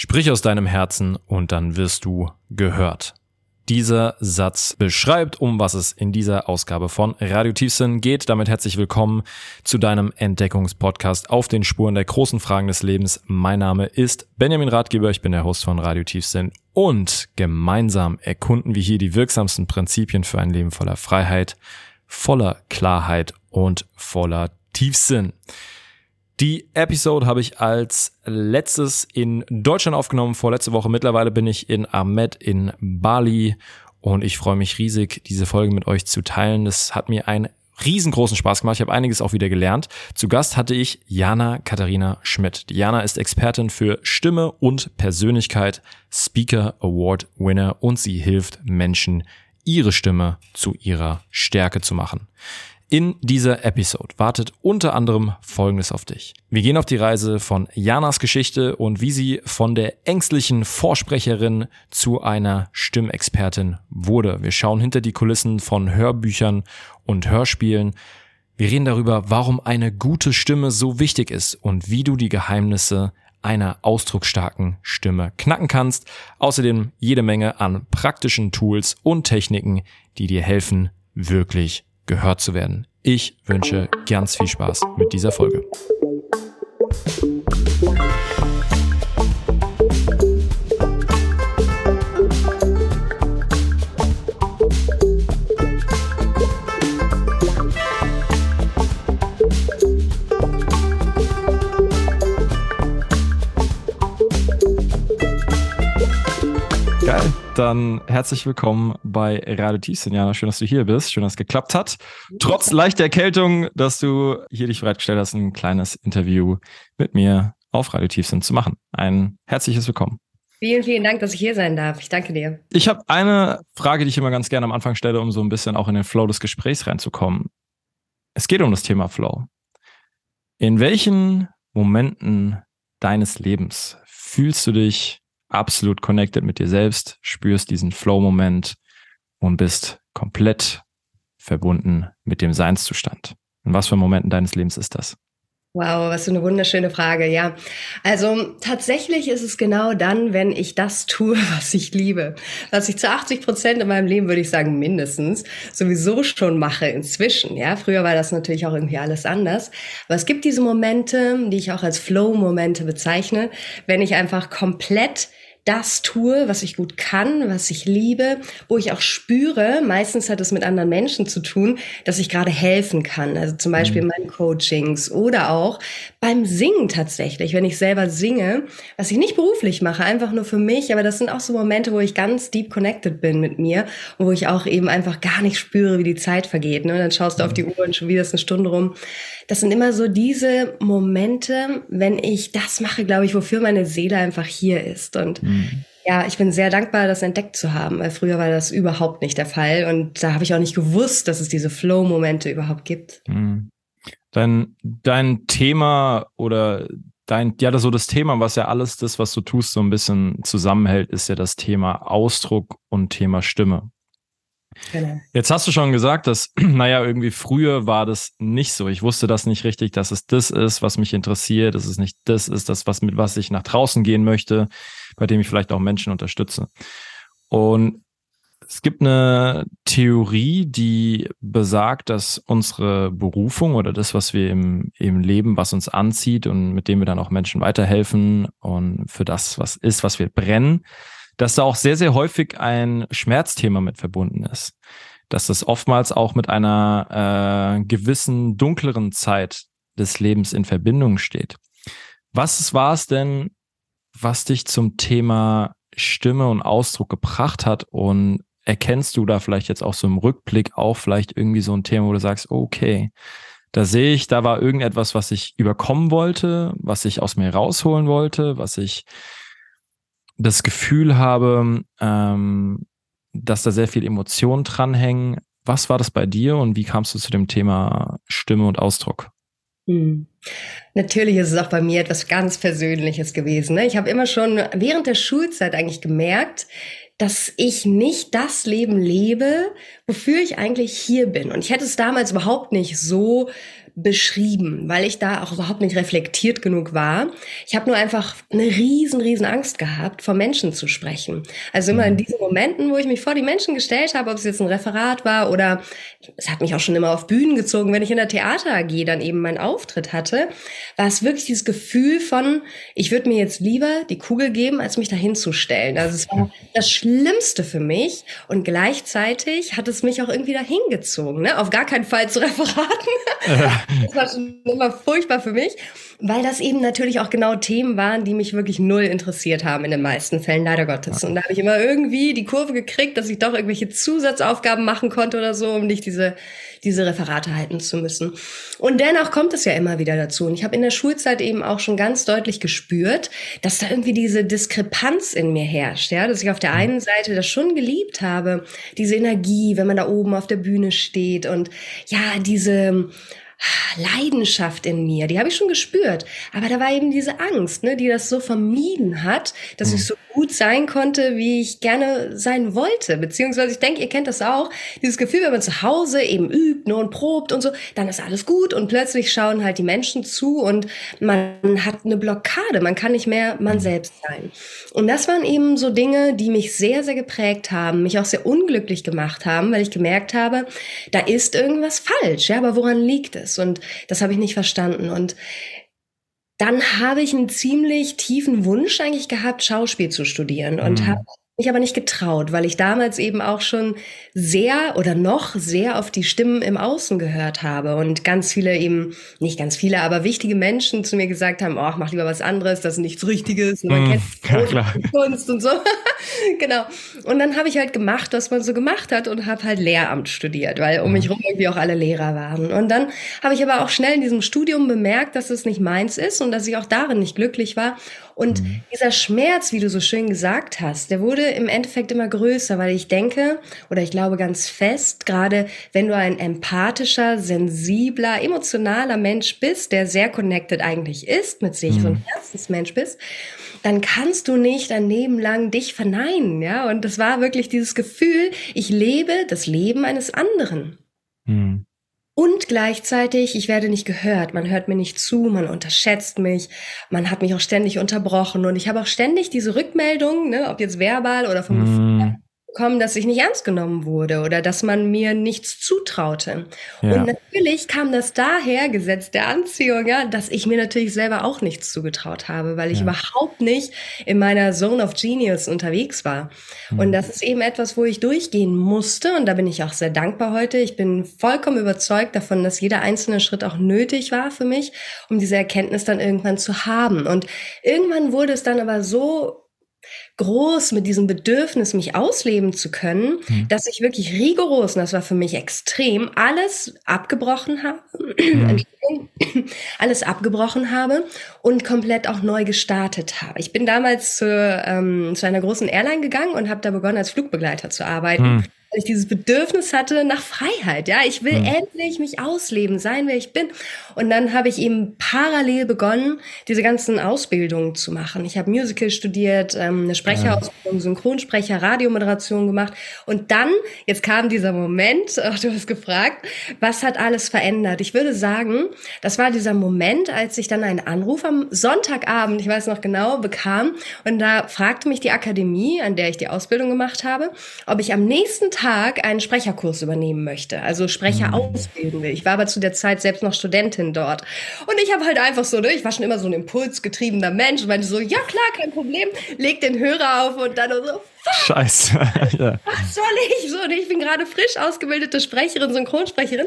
Sprich aus deinem Herzen und dann wirst du gehört. Dieser Satz beschreibt, um was es in dieser Ausgabe von Radio Tiefsinn geht. Damit herzlich willkommen zu deinem Entdeckungspodcast auf den Spuren der großen Fragen des Lebens. Mein Name ist Benjamin Ratgeber, ich bin der Host von Radio Tiefsinn und gemeinsam erkunden wir hier die wirksamsten Prinzipien für ein Leben voller Freiheit, voller Klarheit und voller Tiefsinn. Die Episode habe ich als letztes in Deutschland aufgenommen, vorletzte Woche. Mittlerweile bin ich in Ahmed in Bali und ich freue mich riesig, diese Folge mit euch zu teilen. Das hat mir einen riesengroßen Spaß gemacht. Ich habe einiges auch wieder gelernt. Zu Gast hatte ich Jana Katharina Schmidt. Jana ist Expertin für Stimme und Persönlichkeit, Speaker Award Winner und sie hilft Menschen, ihre Stimme zu ihrer Stärke zu machen. In dieser Episode wartet unter anderem Folgendes auf dich. Wir gehen auf die Reise von Janas Geschichte und wie sie von der ängstlichen Vorsprecherin zu einer Stimmexpertin wurde. Wir schauen hinter die Kulissen von Hörbüchern und Hörspielen. Wir reden darüber, warum eine gute Stimme so wichtig ist und wie du die Geheimnisse einer ausdrucksstarken Stimme knacken kannst. Außerdem jede Menge an praktischen Tools und Techniken, die dir helfen, wirklich gehört zu werden. Ich wünsche ganz viel Spaß mit dieser Folge. Dann herzlich willkommen bei Radio Tiefsinn. Jana, schön, dass du hier bist. Schön, dass es geklappt hat. Trotz leichter Erkältung, dass du hier dich bereitgestellt hast, ein kleines Interview mit mir auf Radio Tiefsinn zu machen. Ein herzliches Willkommen. Vielen, vielen Dank, dass ich hier sein darf. Ich danke dir. Ich habe eine Frage, die ich immer ganz gerne am Anfang stelle, um so ein bisschen auch in den Flow des Gesprächs reinzukommen. Es geht um das Thema Flow. In welchen Momenten deines Lebens fühlst du dich absolut connected mit dir selbst, spürst diesen Flow-Moment und bist komplett verbunden mit dem Seinszustand. In was für Momenten deines Lebens ist das? Wow, was für eine wunderschöne Frage, ja. Also tatsächlich ist es genau dann, wenn ich das tue, was ich liebe. Was ich zu 80 Prozent in meinem Leben, würde ich sagen, mindestens sowieso schon mache inzwischen. Ja, früher war das natürlich auch irgendwie alles anders. Aber es gibt diese Momente, die ich auch als Flow-Momente bezeichne, wenn ich einfach komplett das tue, was ich gut kann, was ich liebe, wo ich auch spüre, meistens hat es mit anderen Menschen zu tun, dass ich gerade helfen kann. Also zum Beispiel mhm. in meinen Coachings oder auch beim Singen tatsächlich, wenn ich selber singe, was ich nicht beruflich mache, einfach nur für mich, aber das sind auch so Momente, wo ich ganz deep connected bin mit mir und wo ich auch eben einfach gar nicht spüre, wie die Zeit vergeht. Ne? dann schaust du auf die mhm. Uhr und schon wieder ist eine Stunde rum. Das sind immer so diese Momente, wenn ich das mache, glaube ich, wofür meine Seele einfach hier ist. Und mhm ja, ich bin sehr dankbar, das entdeckt zu haben, weil früher war das überhaupt nicht der Fall und da habe ich auch nicht gewusst, dass es diese Flow-Momente überhaupt gibt. Mhm. Dein, dein Thema oder dein, ja, das so das Thema, was ja alles das, was du tust, so ein bisschen zusammenhält, ist ja das Thema Ausdruck und Thema Stimme. Genau. Jetzt hast du schon gesagt, dass, naja, irgendwie früher war das nicht so. Ich wusste das nicht richtig, dass es das ist, was mich interessiert, dass es nicht das ist, das, was mit was ich nach draußen gehen möchte, bei dem ich vielleicht auch Menschen unterstütze. Und es gibt eine Theorie, die besagt, dass unsere Berufung oder das, was wir im, im Leben, was uns anzieht und mit dem wir dann auch Menschen weiterhelfen und für das, was ist, was wir brennen, dass da auch sehr, sehr häufig ein Schmerzthema mit verbunden ist. Dass das oftmals auch mit einer äh, gewissen dunkleren Zeit des Lebens in Verbindung steht. Was war es denn, was dich zum Thema Stimme und Ausdruck gebracht hat und erkennst du da vielleicht jetzt auch so im Rückblick auch vielleicht irgendwie so ein Thema, wo du sagst, okay, da sehe ich, da war irgendetwas, was ich überkommen wollte, was ich aus mir rausholen wollte, was ich das Gefühl habe, ähm, dass da sehr viel Emotionen dranhängen. Was war das bei dir und wie kamst du zu dem Thema Stimme und Ausdruck? Hm. Natürlich ist es auch bei mir etwas ganz Persönliches gewesen. Ne? Ich habe immer schon während der Schulzeit eigentlich gemerkt, dass ich nicht das Leben lebe, wofür ich eigentlich hier bin. Und ich hätte es damals überhaupt nicht so beschrieben, weil ich da auch überhaupt nicht reflektiert genug war. Ich habe nur einfach eine riesen, riesen Angst gehabt, vor Menschen zu sprechen. Also immer in mhm. diesen Momenten, wo ich mich vor die Menschen gestellt habe, ob es jetzt ein Referat war oder es hat mich auch schon immer auf Bühnen gezogen, wenn ich in der Theater AG dann eben meinen Auftritt hatte, war es wirklich dieses Gefühl von, ich würde mir jetzt lieber die Kugel geben, als mich dahin zu stellen. Also es war das Schlimmste für mich und gleichzeitig hat es mich auch irgendwie dahin gezogen. Ne? Auf gar keinen Fall zu Referaten. Das war schon immer furchtbar für mich, weil das eben natürlich auch genau Themen waren, die mich wirklich null interessiert haben in den meisten Fällen, leider Gottes. Und da habe ich immer irgendwie die Kurve gekriegt, dass ich doch irgendwelche Zusatzaufgaben machen konnte oder so, um nicht diese diese Referate halten zu müssen. Und dennoch kommt es ja immer wieder dazu. Und ich habe in der Schulzeit eben auch schon ganz deutlich gespürt, dass da irgendwie diese Diskrepanz in mir herrscht. Ja, dass ich auf der einen Seite das schon geliebt habe, diese Energie, wenn man da oben auf der Bühne steht und ja, diese Leidenschaft in mir, die habe ich schon gespürt. Aber da war eben diese Angst, ne, die das so vermieden hat, dass mhm. ich so gut sein konnte, wie ich gerne sein wollte. Beziehungsweise ich denke, ihr kennt das auch, dieses Gefühl, wenn man zu Hause eben übt ne, und probt und so, dann ist alles gut und plötzlich schauen halt die Menschen zu und man hat eine Blockade, man kann nicht mehr man selbst sein. Und das waren eben so Dinge, die mich sehr, sehr geprägt haben, mich auch sehr unglücklich gemacht haben, weil ich gemerkt habe, da ist irgendwas falsch, ja, aber woran liegt es? Und das habe ich nicht verstanden. Und dann habe ich einen ziemlich tiefen Wunsch eigentlich gehabt, Schauspiel zu studieren und mhm. habe mich aber nicht getraut, weil ich damals eben auch schon sehr oder noch sehr auf die Stimmen im Außen gehört habe und ganz viele eben, nicht ganz viele, aber wichtige Menschen zu mir gesagt haben, oh, mach lieber was anderes, das ist nichts Richtiges, man mm, kennt ja, Kunst und so. genau. Und dann habe ich halt gemacht, was man so gemacht hat und habe halt Lehramt studiert, weil um mich mhm. rum irgendwie auch alle Lehrer waren. Und dann habe ich aber auch schnell in diesem Studium bemerkt, dass es nicht meins ist und dass ich auch darin nicht glücklich war und mhm. dieser Schmerz, wie du so schön gesagt hast, der wurde im Endeffekt immer größer, weil ich denke oder ich glaube ganz fest, gerade wenn du ein empathischer, sensibler, emotionaler Mensch bist, der sehr connected eigentlich ist mit sich, mhm. so ein Herzensmensch bist, dann kannst du nicht ein Leben lang dich verneinen, ja. Und das war wirklich dieses Gefühl, ich lebe das Leben eines anderen. Mhm. Und gleichzeitig, ich werde nicht gehört, man hört mir nicht zu, man unterschätzt mich, man hat mich auch ständig unterbrochen. Und ich habe auch ständig diese Rückmeldung, ne, ob jetzt verbal oder vom mm bekommen, dass ich nicht ernst genommen wurde oder dass man mir nichts zutraute. Ja. Und natürlich kam das daher, Gesetz der Anziehung, ja, dass ich mir natürlich selber auch nichts zugetraut habe, weil ich ja. überhaupt nicht in meiner Zone of Genius unterwegs war. Mhm. Und das ist eben etwas, wo ich durchgehen musste und da bin ich auch sehr dankbar heute. Ich bin vollkommen überzeugt davon, dass jeder einzelne Schritt auch nötig war für mich, um diese Erkenntnis dann irgendwann zu haben. Und irgendwann wurde es dann aber so groß mit diesem Bedürfnis, mich ausleben zu können, mhm. dass ich wirklich rigoros, und das war für mich extrem, alles abgebrochen habe, mhm. alles abgebrochen habe und komplett auch neu gestartet habe. Ich bin damals zu, ähm, zu einer großen Airline gegangen und habe da begonnen, als Flugbegleiter zu arbeiten. Mhm weil ich dieses Bedürfnis hatte nach Freiheit. Ja, ich will mhm. endlich mich ausleben, sein, wer ich bin. Und dann habe ich eben parallel begonnen, diese ganzen Ausbildungen zu machen. Ich habe Musical studiert, ähm, eine Sprecherausbildung, Synchronsprecher, Radiomoderation gemacht. Und dann, jetzt kam dieser Moment, ach, du hast gefragt, was hat alles verändert? Ich würde sagen, das war dieser Moment, als ich dann einen Anruf am Sonntagabend, ich weiß noch genau, bekam. Und da fragte mich die Akademie, an der ich die Ausbildung gemacht habe, ob ich am nächsten Tag einen Sprecherkurs übernehmen möchte, also Sprecher mhm. ausbilden will. Ich war aber zu der Zeit selbst noch Studentin dort. Und ich habe halt einfach so, ne, ich war schon immer so ein impulsgetriebener Mensch und meinte so, ja klar, kein Problem, leg den Hörer auf und dann so, Scheiße. ja. Was soll ich? So, ich bin gerade frisch ausgebildete Sprecherin, Synchronsprecherin.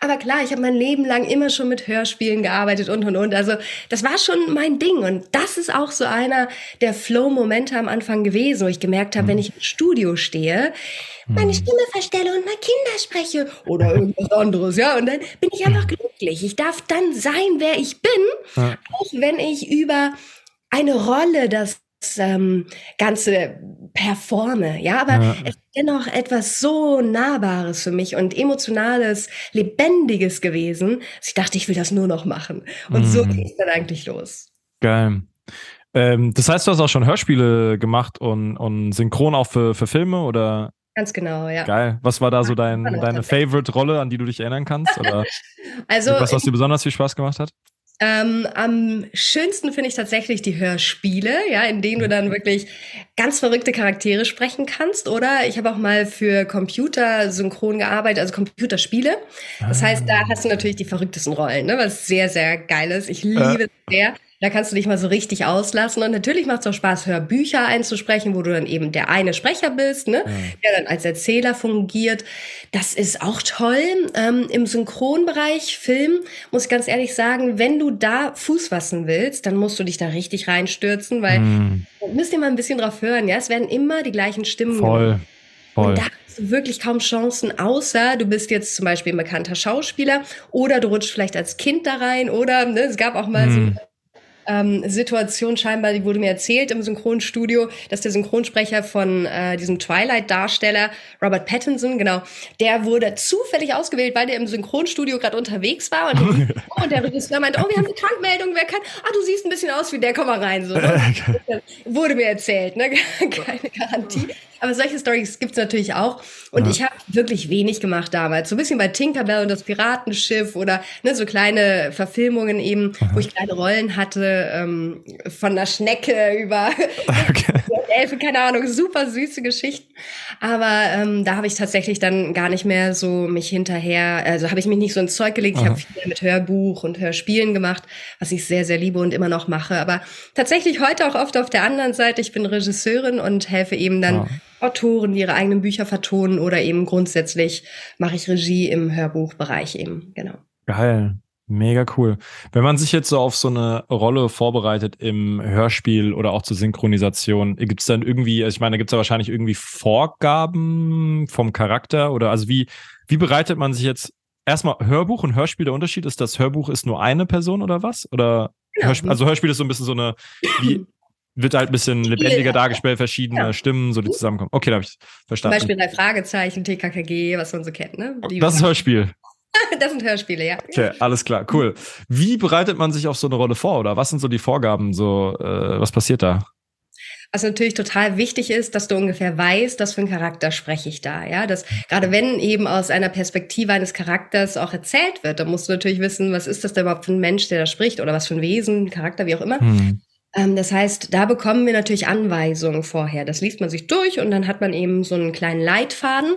Aber klar, ich habe mein Leben lang immer schon mit Hörspielen gearbeitet und und und. Also das war schon mein Ding. Und das ist auch so einer der Flow-Momente am Anfang gewesen, wo ich gemerkt habe, mhm. wenn ich im Studio stehe, meine mhm. Stimme verstelle und mal Kinder spreche oder irgendwas anderes, ja. Und dann bin ich einfach glücklich. Ich darf dann sein, wer ich bin, ja. auch wenn ich über eine Rolle das ähm, Ganze performe, ja, aber ja. es ist dennoch etwas so Nahbares für mich und emotionales, lebendiges gewesen, dass ich dachte, ich will das nur noch machen. Und mm. so ging es dann eigentlich los. Geil. Ähm, das heißt, du hast auch schon Hörspiele gemacht und, und synchron auch für, für Filme oder? Ganz genau, ja. Geil. Was war da so dein, deine Favorite-Rolle, an die du dich erinnern kannst? Oder also, was, was dir besonders viel Spaß gemacht hat? Ähm, am schönsten finde ich tatsächlich die Hörspiele, ja, in denen du dann wirklich ganz verrückte Charaktere sprechen kannst. Oder ich habe auch mal für Computer synchron gearbeitet, also Computerspiele. Das heißt, da hast du natürlich die verrücktesten Rollen, ne, was sehr, sehr geil ist. Ich liebe es sehr. Da kannst du dich mal so richtig auslassen. Und natürlich macht es auch Spaß, Hörbücher einzusprechen, wo du dann eben der eine Sprecher bist, ne? Ja. der dann als Erzähler fungiert. Das ist auch toll. Ähm, Im Synchronbereich, Film, muss ich ganz ehrlich sagen, wenn du da Fuß fassen willst, dann musst du dich da richtig reinstürzen, weil mm. müsst ihr mal ein bisschen drauf hören, ja. Es werden immer die gleichen Stimmen. Voll. Voll. Und da hast du wirklich kaum Chancen, außer du bist jetzt zum Beispiel ein bekannter Schauspieler oder du rutschst vielleicht als Kind da rein oder ne, es gab auch mal mm. so ähm, Situation scheinbar, die wurde mir erzählt im Synchronstudio, dass der Synchronsprecher von äh, diesem Twilight-Darsteller, Robert Pattinson, genau, der wurde zufällig ausgewählt, weil der im Synchronstudio gerade unterwegs war und, und der Regisseur meinte, oh, wir haben eine Krankmeldung, wer kann, ah, du siehst ein bisschen aus wie der, komm mal rein. So. wurde mir erzählt, ne? keine Garantie. Aber solche Stories gibt's natürlich auch. Und ja. ich habe wirklich wenig gemacht damals. So ein bisschen bei Tinkerbell und das Piratenschiff oder ne, so kleine Verfilmungen eben, Aha. wo ich kleine Rollen hatte, ähm, von der Schnecke über okay. Elfen, keine Ahnung, super süße Geschichten. Aber ähm, da habe ich tatsächlich dann gar nicht mehr so mich hinterher, also habe ich mich nicht so ins Zeug gelegt. Aha. Ich habe viel mit Hörbuch und Hörspielen gemacht, was ich sehr, sehr liebe und immer noch mache. Aber tatsächlich heute auch oft auf der anderen Seite. Ich bin Regisseurin und helfe eben dann. Ja Autoren, die ihre eigenen Bücher vertonen oder eben grundsätzlich mache ich Regie im Hörbuchbereich eben, genau. Geil. Mega cool. Wenn man sich jetzt so auf so eine Rolle vorbereitet im Hörspiel oder auch zur Synchronisation, gibt es dann irgendwie, also ich meine, gibt es da wahrscheinlich irgendwie Vorgaben vom Charakter oder also wie, wie bereitet man sich jetzt erstmal Hörbuch und Hörspiel, der Unterschied ist, das Hörbuch ist nur eine Person oder was? Oder ja. Hörspiel, also Hörspiel ist so ein bisschen so eine, wie, wird halt ein bisschen lebendiger dargestellt, verschiedene ja. Stimmen, so die zusammenkommen. Okay, da habe ich verstanden. Zum Beispiel drei Fragezeichen, TKKG, was man so kennt, ne? Die das ist Hörspiel. das sind Hörspiele, ja. Okay, alles klar, cool. Wie bereitet man sich auf so eine Rolle vor oder was sind so die Vorgaben? So, äh, was passiert da? Was natürlich total wichtig ist, dass du ungefähr weißt, was für ein Charakter spreche ich da, ja. Das, gerade wenn eben aus einer Perspektive eines Charakters auch erzählt wird, dann musst du natürlich wissen, was ist das denn überhaupt für ein Mensch, der da spricht oder was für ein Wesen, Charakter, wie auch immer. Hm. Ähm, das heißt, da bekommen wir natürlich Anweisungen vorher. Das liest man sich durch und dann hat man eben so einen kleinen Leitfaden.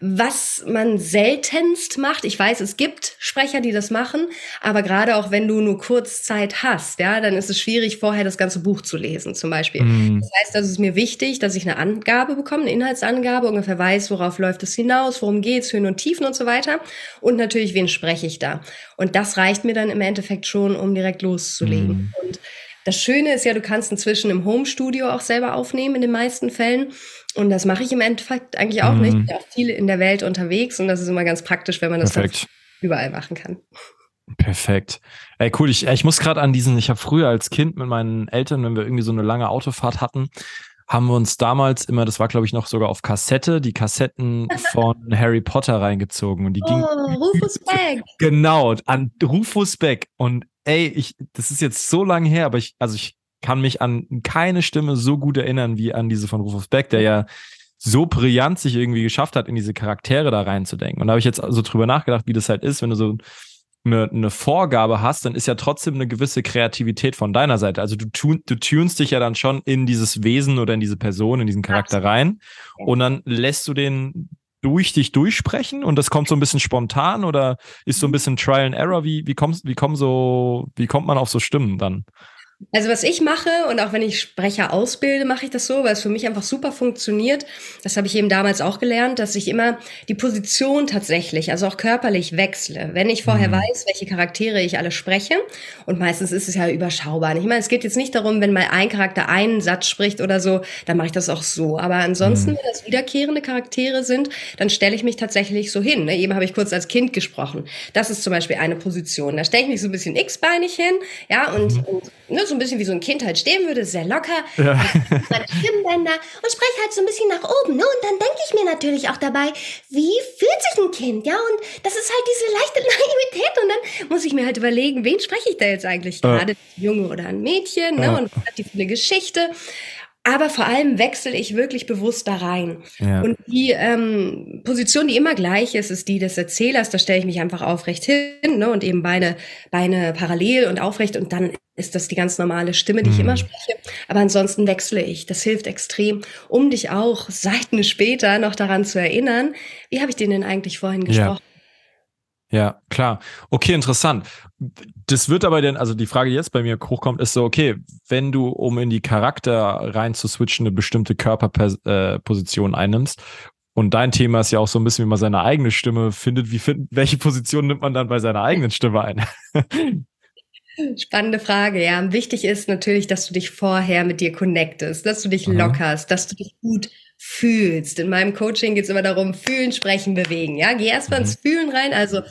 Was man seltenst macht, ich weiß, es gibt Sprecher, die das machen, aber gerade auch wenn du nur kurz Zeit hast, ja, dann ist es schwierig, vorher das ganze Buch zu lesen, zum Beispiel. Mhm. Das heißt, das ist mir wichtig, dass ich eine Angabe bekomme, eine Inhaltsangabe, ungefähr weiß, worauf läuft es hinaus, worum geht's, Höhen und Tiefen und so weiter. Und natürlich, wen spreche ich da? Und das reicht mir dann im Endeffekt schon, um direkt loszulegen. Mhm. Und das Schöne ist ja, du kannst inzwischen im Homestudio auch selber aufnehmen in den meisten Fällen. Und das mache ich im Endeffekt eigentlich auch mhm. nicht. Ich bin auch viel in der Welt unterwegs und das ist immer ganz praktisch, wenn man das überall machen kann. Perfekt. Ey, cool. Ich, ich muss gerade an diesen, ich habe früher als Kind mit meinen Eltern, wenn wir irgendwie so eine lange Autofahrt hatten, haben wir uns damals immer, das war glaube ich noch sogar auf Kassette, die Kassetten von Harry Potter reingezogen und die oh, ging Rufus Beck. Genau, an Rufus Beck und ey, ich, das ist jetzt so lange her, aber ich, also ich kann mich an keine Stimme so gut erinnern wie an diese von Rufus Beck, der ja so brillant sich irgendwie geschafft hat, in diese Charaktere da reinzudenken. Und da habe ich jetzt so drüber nachgedacht, wie das halt ist, wenn du so eine, eine Vorgabe hast, dann ist ja trotzdem eine gewisse Kreativität von deiner Seite. Also du, tun, du tunst dich ja dann schon in dieses Wesen oder in diese Person, in diesen Charakter rein und dann lässt du den durch dich durchsprechen und das kommt so ein bisschen spontan oder ist so ein bisschen Trial and Error? Wie, wie, kommst, wie, kommen so, wie kommt man auf so Stimmen dann? Also was ich mache und auch wenn ich Sprecher ausbilde, mache ich das so, weil es für mich einfach super funktioniert. Das habe ich eben damals auch gelernt, dass ich immer die Position tatsächlich, also auch körperlich wechsle. Wenn ich vorher mhm. weiß, welche Charaktere ich alle spreche und meistens ist es ja überschaubar. Ich meine, es geht jetzt nicht darum, wenn mal ein Charakter einen Satz spricht oder so, dann mache ich das auch so. Aber ansonsten, mhm. wenn das wiederkehrende Charaktere sind, dann stelle ich mich tatsächlich so hin. Ne? Eben habe ich kurz als Kind gesprochen. Das ist zum Beispiel eine Position. Da stelle ich mich so ein bisschen x-beinig hin, ja, und, mhm. und ne, so ein bisschen wie so ein Kind halt stehen würde, sehr locker, ja. meine Stimmbänder und spreche halt so ein bisschen nach oben. Ne? Und dann denke ich mir natürlich auch dabei, wie fühlt sich ein Kind? Ja, und das ist halt diese leichte Naivität. Und dann muss ich mir halt überlegen, wen spreche ich da jetzt eigentlich gerade? Ja. Junge oder ein Mädchen? Ne? Ja. Und hat die für eine Geschichte? Aber vor allem wechsle ich wirklich bewusst da rein. Ja. Und die ähm, Position, die immer gleich ist, ist die des Erzählers. Da stelle ich mich einfach aufrecht hin ne, und eben Beine, Beine parallel und aufrecht und dann ist das die ganz normale Stimme, die ich immer mhm. spreche. Aber ansonsten wechsle ich. Das hilft extrem, um dich auch Seiten später noch daran zu erinnern, wie habe ich den denn eigentlich vorhin gesprochen? Ja. ja, klar. Okay, interessant. Das wird aber dann, also die Frage, die jetzt bei mir hochkommt, ist so, okay, wenn du, um in die Charakter rein zu switchen, eine bestimmte Körperposition äh, einnimmst und dein Thema ist ja auch so ein bisschen, wie man seine eigene Stimme findet. Wie find, welche Position nimmt man dann bei seiner eigenen Stimme ein? Spannende Frage, ja. Wichtig ist natürlich, dass du dich vorher mit dir connectest, dass du dich mhm. lockerst, dass du dich gut fühlst. In meinem Coaching geht es immer darum, fühlen, sprechen, bewegen. Ja, geh erstmal mhm. ins Fühlen rein. Also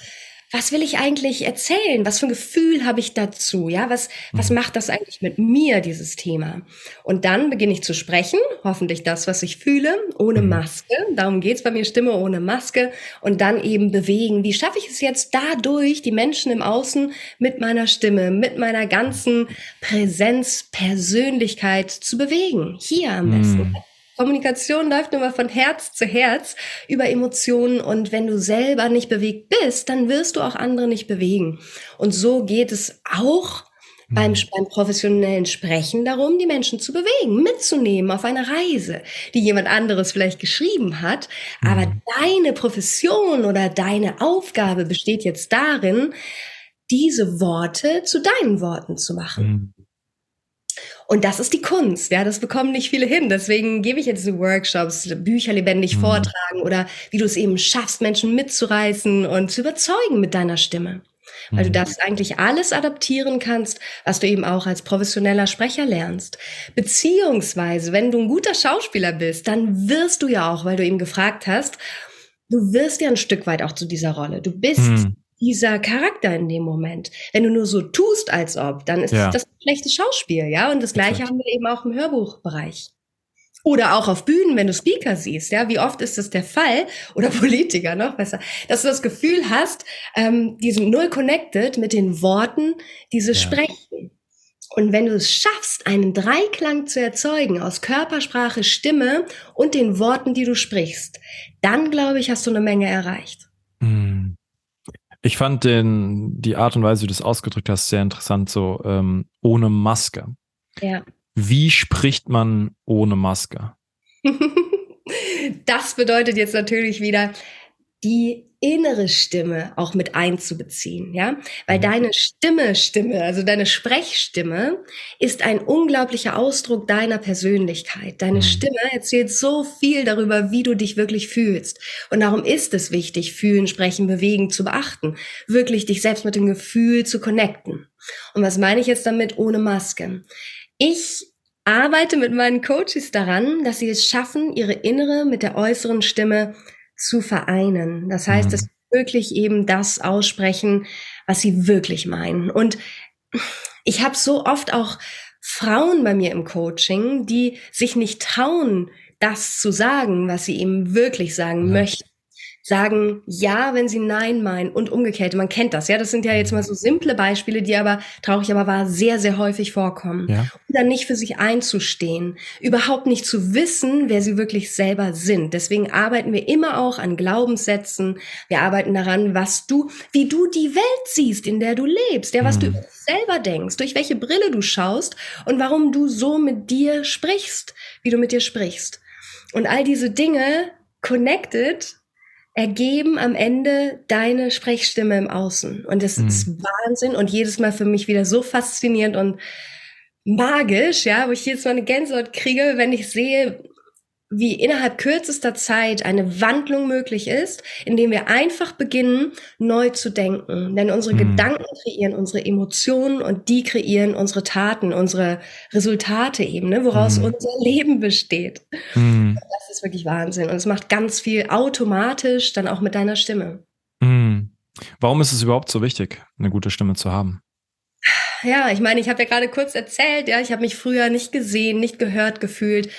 was will ich eigentlich erzählen? Was für ein Gefühl habe ich dazu? Ja, was, was mhm. macht das eigentlich mit mir, dieses Thema? Und dann beginne ich zu sprechen, hoffentlich das, was ich fühle, ohne mhm. Maske. Darum geht's bei mir, Stimme ohne Maske. Und dann eben bewegen. Wie schaffe ich es jetzt dadurch, die Menschen im Außen mit meiner Stimme, mit meiner ganzen Präsenz, Persönlichkeit zu bewegen? Hier am besten. Mhm. Kommunikation läuft nur mal von Herz zu Herz über Emotionen und wenn du selber nicht bewegt bist, dann wirst du auch andere nicht bewegen. Und so geht es auch beim, mhm. beim professionellen Sprechen darum, die Menschen zu bewegen, mitzunehmen auf eine Reise, die jemand anderes vielleicht geschrieben hat. Aber mhm. deine Profession oder deine Aufgabe besteht jetzt darin, diese Worte zu deinen Worten zu machen. Und das ist die Kunst, ja, das bekommen nicht viele hin. Deswegen gebe ich jetzt so Workshops, Bücher lebendig mhm. vortragen oder wie du es eben schaffst, Menschen mitzureißen und zu überzeugen mit deiner Stimme. Weil du mhm. das eigentlich alles adaptieren kannst, was du eben auch als professioneller Sprecher lernst. Beziehungsweise, wenn du ein guter Schauspieler bist, dann wirst du ja auch, weil du eben gefragt hast, du wirst ja ein Stück weit auch zu dieser Rolle. Du bist mhm dieser Charakter in dem Moment. Wenn du nur so tust, als ob, dann ist ja. das ein schlechtes Schauspiel, ja. Und das Gleiche haben wir eben auch im Hörbuchbereich. Oder auch auf Bühnen, wenn du Speaker siehst, ja, wie oft ist das der Fall, oder Politiker noch besser, dass du das Gefühl hast, ähm, die sind null connected mit den Worten, die sie ja. sprechen. Und wenn du es schaffst, einen Dreiklang zu erzeugen aus Körpersprache, Stimme und den Worten, die du sprichst, dann glaube ich, hast du eine Menge erreicht. Mhm. Ich fand den, die Art und Weise, wie du das ausgedrückt hast, sehr interessant, so ähm, ohne Maske. Ja. Wie spricht man ohne Maske? das bedeutet jetzt natürlich wieder, die innere Stimme auch mit einzubeziehen, ja? Weil mhm. deine Stimme, Stimme, also deine Sprechstimme ist ein unglaublicher Ausdruck deiner Persönlichkeit. Deine mhm. Stimme erzählt so viel darüber, wie du dich wirklich fühlst. Und darum ist es wichtig, fühlen, sprechen, bewegen zu beachten, wirklich dich selbst mit dem Gefühl zu connecten. Und was meine ich jetzt damit ohne Maske? Ich arbeite mit meinen Coaches daran, dass sie es schaffen, ihre innere mit der äußeren Stimme zu vereinen. Das heißt, mhm. dass wirklich eben das aussprechen, was sie wirklich meinen. Und ich habe so oft auch Frauen bei mir im Coaching, die sich nicht trauen, das zu sagen, was sie eben wirklich sagen ja. möchten sagen ja, wenn sie nein meinen und umgekehrt. Man kennt das, ja. Das sind ja jetzt mal so simple Beispiele, die aber traurig aber war sehr, sehr häufig vorkommen. Ja. Und dann nicht für sich einzustehen, überhaupt nicht zu wissen, wer sie wirklich selber sind. Deswegen arbeiten wir immer auch an Glaubenssätzen. Wir arbeiten daran, was du, wie du die Welt siehst, in der du lebst, ja, was mhm. du selber denkst, durch welche Brille du schaust und warum du so mit dir sprichst, wie du mit dir sprichst. Und all diese Dinge connected ergeben am Ende deine Sprechstimme im Außen. Und das mhm. ist Wahnsinn und jedes Mal für mich wieder so faszinierend und magisch, ja, wo ich jedes Mal eine Gänsehaut kriege, wenn ich sehe, wie innerhalb kürzester Zeit eine Wandlung möglich ist, indem wir einfach beginnen, neu zu denken. Denn unsere mhm. Gedanken kreieren unsere Emotionen und die kreieren unsere Taten, unsere Resultate eben, ne, woraus mhm. unser Leben besteht. Mhm. Das ist wirklich Wahnsinn. Und es macht ganz viel automatisch dann auch mit deiner Stimme. Mhm. Warum ist es überhaupt so wichtig, eine gute Stimme zu haben? Ja, ich meine, ich habe ja gerade kurz erzählt, ja, ich habe mich früher nicht gesehen, nicht gehört gefühlt,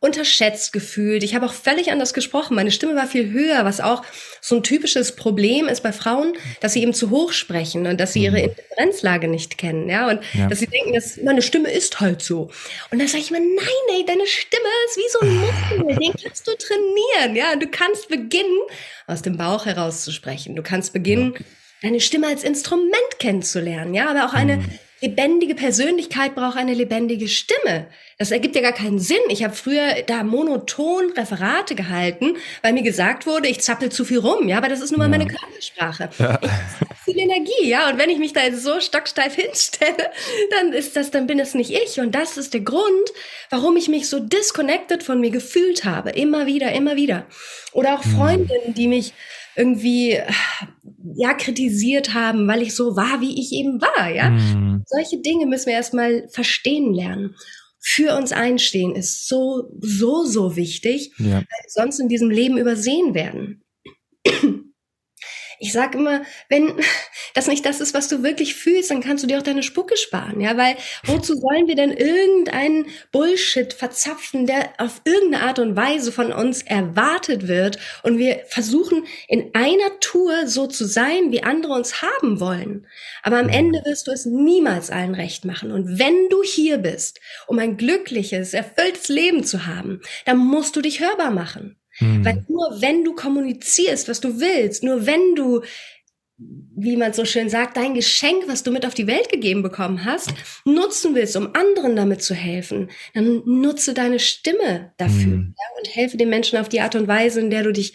unterschätzt gefühlt. Ich habe auch völlig anders gesprochen. Meine Stimme war viel höher, was auch so ein typisches Problem ist bei Frauen, dass sie eben zu hoch sprechen und dass sie ihre mhm. Indifferenzlage nicht kennen, ja, und ja. dass sie denken, dass meine Stimme ist halt so. Und dann sage ich mir, nein, ey, deine Stimme ist wie so ein Muskel, den kannst du trainieren, ja, du kannst beginnen, aus dem Bauch heraus zu sprechen. Du kannst beginnen, okay. deine Stimme als Instrument kennenzulernen, ja, aber auch eine mhm lebendige Persönlichkeit braucht eine lebendige Stimme. Das ergibt ja gar keinen Sinn. Ich habe früher da monoton Referate gehalten, weil mir gesagt wurde, ich zappel zu viel rum. Ja, aber das ist nun mal ja. meine Körpersprache. Ja. Viel Energie, ja. Und wenn ich mich da jetzt so stocksteif hinstelle, dann ist das, dann bin das nicht ich. Und das ist der Grund, warum ich mich so disconnected von mir gefühlt habe. Immer wieder, immer wieder. Oder auch hm. Freundinnen, die mich irgendwie ja kritisiert haben, weil ich so war, wie ich eben war, ja. Mhm. Solche Dinge müssen wir erstmal verstehen lernen. Für uns einstehen ist so so so wichtig, ja. weil sonst in diesem Leben übersehen werden. Ich sage immer, wenn das nicht das ist, was du wirklich fühlst, dann kannst du dir auch deine Spucke sparen, ja, weil wozu sollen wir denn irgendeinen Bullshit verzapfen, der auf irgendeine Art und Weise von uns erwartet wird und wir versuchen in einer Tour so zu sein, wie andere uns haben wollen. Aber am Ende wirst du es niemals allen recht machen und wenn du hier bist, um ein glückliches, erfülltes Leben zu haben, dann musst du dich hörbar machen. Mhm. Weil nur wenn du kommunizierst, was du willst, nur wenn du, wie man so schön sagt, dein Geschenk, was du mit auf die Welt gegeben bekommen hast, nutzen willst, um anderen damit zu helfen, dann nutze deine Stimme dafür mhm. ja, und helfe den Menschen auf die Art und Weise, in der du dich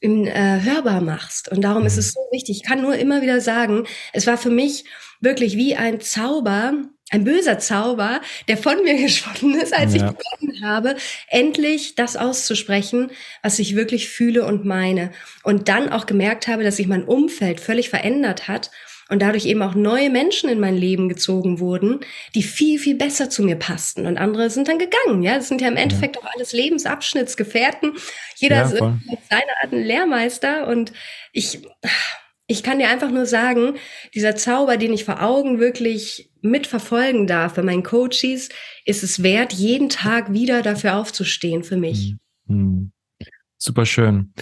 in, äh, hörbar machst. Und darum ist es so wichtig. Ich kann nur immer wieder sagen, es war für mich wirklich wie ein Zauber, ein böser Zauber, der von mir gesponnen ist, als ja. ich begonnen habe, endlich das auszusprechen, was ich wirklich fühle und meine. Und dann auch gemerkt habe, dass sich mein Umfeld völlig verändert hat und dadurch eben auch neue Menschen in mein Leben gezogen wurden, die viel, viel besser zu mir passten. Und andere sind dann gegangen. Ja, das sind ja im Endeffekt ja. auch alles Lebensabschnittsgefährten. Jeder ja, ist seine Art ein Lehrmeister und ich, ich kann dir einfach nur sagen, dieser Zauber, den ich vor Augen wirklich mitverfolgen darf bei meinen Coaches, ist es wert, jeden Tag wieder dafür aufzustehen für mich. Mhm. Super schön.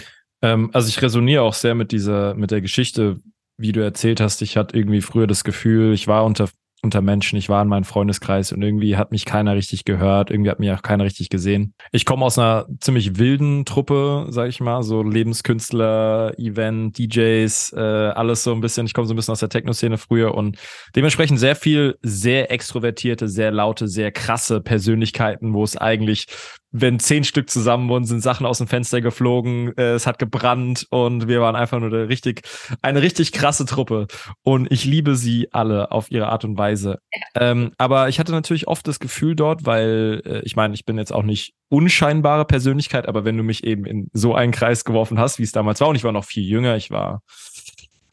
Ähm, also ich resoniere auch sehr mit dieser, mit der Geschichte, wie du erzählt hast. Ich hatte irgendwie früher das Gefühl, ich war unter unter Menschen. Ich war in meinem Freundeskreis und irgendwie hat mich keiner richtig gehört. Irgendwie hat mich auch keiner richtig gesehen. Ich komme aus einer ziemlich wilden Truppe, sag ich mal, so Lebenskünstler, Event, DJs, äh, alles so ein bisschen. Ich komme so ein bisschen aus der Techno-Szene früher und dementsprechend sehr viel sehr extrovertierte, sehr laute, sehr krasse Persönlichkeiten, wo es eigentlich wenn zehn Stück zusammen wurden, sind Sachen aus dem Fenster geflogen, äh, es hat gebrannt und wir waren einfach nur eine richtig, eine richtig krasse Truppe. Und ich liebe sie alle auf ihre Art und Weise. Ähm, aber ich hatte natürlich oft das Gefühl dort, weil äh, ich meine, ich bin jetzt auch nicht unscheinbare Persönlichkeit, aber wenn du mich eben in so einen Kreis geworfen hast, wie es damals war, und ich war noch viel jünger, ich war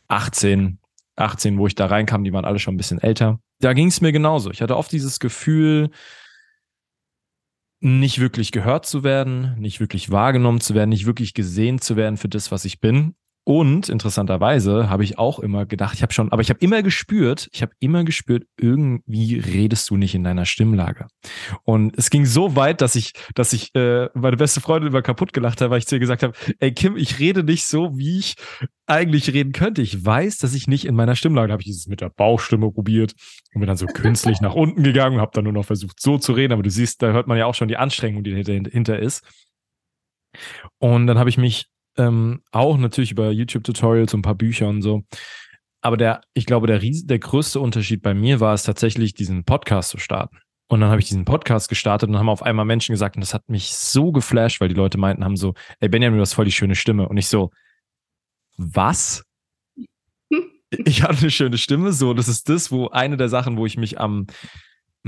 18, 18, wo ich da reinkam, die waren alle schon ein bisschen älter. Da ging es mir genauso. Ich hatte oft dieses Gefühl, nicht wirklich gehört zu werden, nicht wirklich wahrgenommen zu werden, nicht wirklich gesehen zu werden für das, was ich bin. Und interessanterweise habe ich auch immer gedacht, ich habe schon, aber ich habe immer gespürt, ich habe immer gespürt, irgendwie redest du nicht in deiner Stimmlage. Und es ging so weit, dass ich, dass ich äh, meine beste Freundin immer kaputt gelacht habe, weil ich zu ihr gesagt habe, ey Kim, ich rede nicht so, wie ich eigentlich reden könnte. Ich weiß, dass ich nicht in meiner Stimmlage habe ich dieses mit der Bauchstimme probiert und bin dann so künstlich nach unten gegangen und habe dann nur noch versucht, so zu reden. Aber du siehst, da hört man ja auch schon die Anstrengung, die dahinter ist. Und dann habe ich mich ähm, auch natürlich über YouTube-Tutorials und ein paar Bücher und so. Aber der, ich glaube, der, ries der größte Unterschied bei mir war es tatsächlich, diesen Podcast zu starten. Und dann habe ich diesen Podcast gestartet und haben auf einmal Menschen gesagt, und das hat mich so geflasht, weil die Leute meinten, haben so, ey Benjamin, du hast voll die schöne Stimme. Und ich so, was? Ich hatte eine schöne Stimme, so, das ist das, wo eine der Sachen, wo ich mich am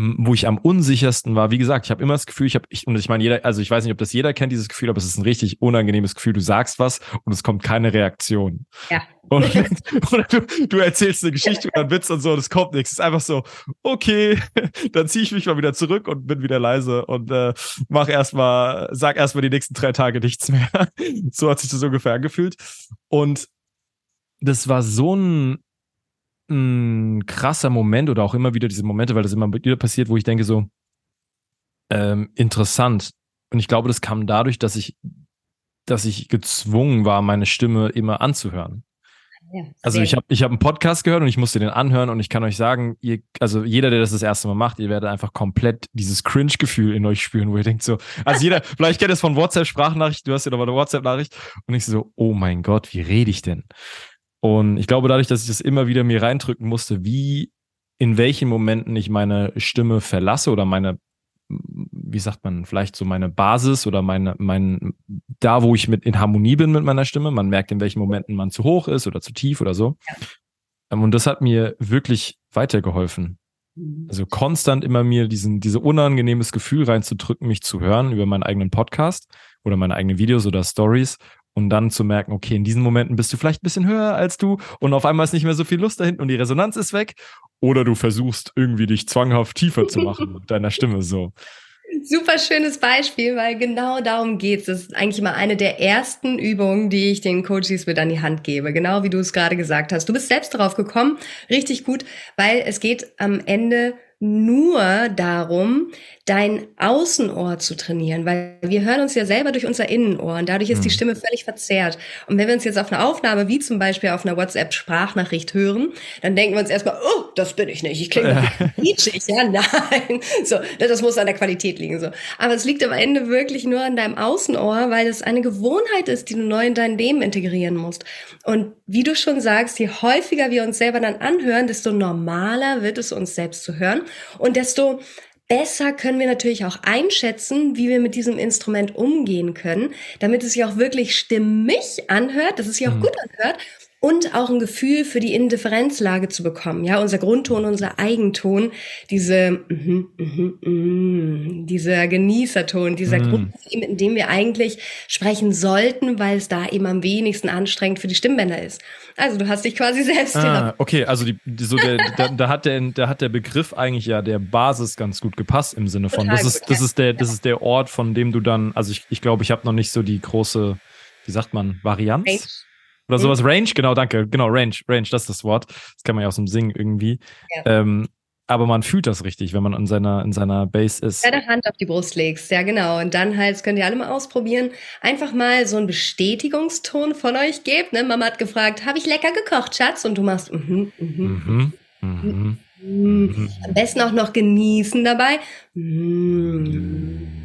wo ich am unsichersten war. Wie gesagt, ich habe immer das Gefühl, ich habe, ich, und ich meine, jeder, also ich weiß nicht, ob das jeder kennt, dieses Gefühl, aber es ist ein richtig unangenehmes Gefühl. Du sagst was und es kommt keine Reaktion. Ja. Und, oder du, du erzählst eine Geschichte und dann Witz und so und es kommt nichts. Es ist einfach so, okay, dann ziehe ich mich mal wieder zurück und bin wieder leise und äh, mach erstmal, sag erstmal die nächsten drei Tage nichts mehr. so hat sich das ungefähr angefühlt. Und das war so ein ein krasser Moment oder auch immer wieder diese Momente, weil das immer wieder passiert, wo ich denke so, ähm, interessant. Und ich glaube, das kam dadurch, dass ich, dass ich gezwungen war, meine Stimme immer anzuhören. Ja, also ich habe ich hab einen Podcast gehört und ich musste den anhören und ich kann euch sagen, ihr, also jeder, der das das erste Mal macht, ihr werdet einfach komplett dieses Cringe-Gefühl in euch spüren, wo ihr denkt so, also jeder, vielleicht kennt es von WhatsApp-Sprachnachricht, du hast ja noch mal eine WhatsApp-Nachricht und ich so, oh mein Gott, wie rede ich denn? Und ich glaube, dadurch, dass ich das immer wieder mir reindrücken musste, wie, in welchen Momenten ich meine Stimme verlasse oder meine, wie sagt man, vielleicht so meine Basis oder meine, mein, da, wo ich mit in Harmonie bin mit meiner Stimme. Man merkt, in welchen Momenten man zu hoch ist oder zu tief oder so. Ähm, und das hat mir wirklich weitergeholfen. Also konstant immer mir diesen, diese unangenehmes Gefühl reinzudrücken, mich zu hören über meinen eigenen Podcast oder meine eigenen Videos oder Stories und dann zu merken, okay, in diesen Momenten bist du vielleicht ein bisschen höher als du und auf einmal ist nicht mehr so viel Lust dahinten und die Resonanz ist weg. Oder du versuchst irgendwie dich zwanghaft tiefer zu machen mit deiner Stimme so. Super schönes Beispiel, weil genau darum geht's. Das ist eigentlich immer eine der ersten Übungen, die ich den Coaches mit an die Hand gebe. Genau wie du es gerade gesagt hast. Du bist selbst darauf gekommen. Richtig gut, weil es geht am Ende nur darum, dein Außenohr zu trainieren, weil wir hören uns ja selber durch unser Innenohr und dadurch ist die hm. Stimme völlig verzerrt. Und wenn wir uns jetzt auf eine Aufnahme, wie zum Beispiel auf einer WhatsApp-Sprachnachricht hören, dann denken wir uns erstmal, oh, das bin ich nicht, ich klinge quietschig, ja, nein. So, das muss an der Qualität liegen, so. Aber es liegt am Ende wirklich nur an deinem Außenohr, weil es eine Gewohnheit ist, die du neu in dein Leben integrieren musst. Und wie du schon sagst, je häufiger wir uns selber dann anhören, desto normaler wird es uns selbst zu hören und desto besser können wir natürlich auch einschätzen, wie wir mit diesem Instrument umgehen können, damit es sich auch wirklich stimmig anhört, dass es sich auch mhm. gut anhört und auch ein Gefühl für die Indifferenzlage zu bekommen. Ja, unser Grundton, unser Eigenton, diese, mm, mm, mm, dieser Genießerton, dieser mm. Grundton, in dem wir eigentlich sprechen sollten, weil es da eben am wenigsten anstrengend für die Stimmbänder ist. Also du hast dich quasi selbst ah, Okay, also die, so der, da, da, hat der, da hat der Begriff eigentlich ja der Basis ganz gut gepasst im Sinne von, das ist, das ist der, das ist der Ort, von dem du dann, also ich, ich glaube, ich habe noch nicht so die große, wie sagt man, Varianz? Oder sowas, Range, genau, danke, genau, Range, Range, das ist das Wort. Das kann man ja aus dem Singen irgendwie. Ja. Ähm, aber man fühlt das richtig, wenn man in seiner, in seiner Base ist. Deine Hand auf die Brust legst, ja genau. Und dann halt, das könnt ihr alle mal ausprobieren, einfach mal so einen Bestätigungston von euch gebt. Ne? Mama hat gefragt, habe ich lecker gekocht, Schatz? Und du machst, mhm, mhm, mhm, mhm. mhm. Am besten auch noch genießen dabei. Mhm.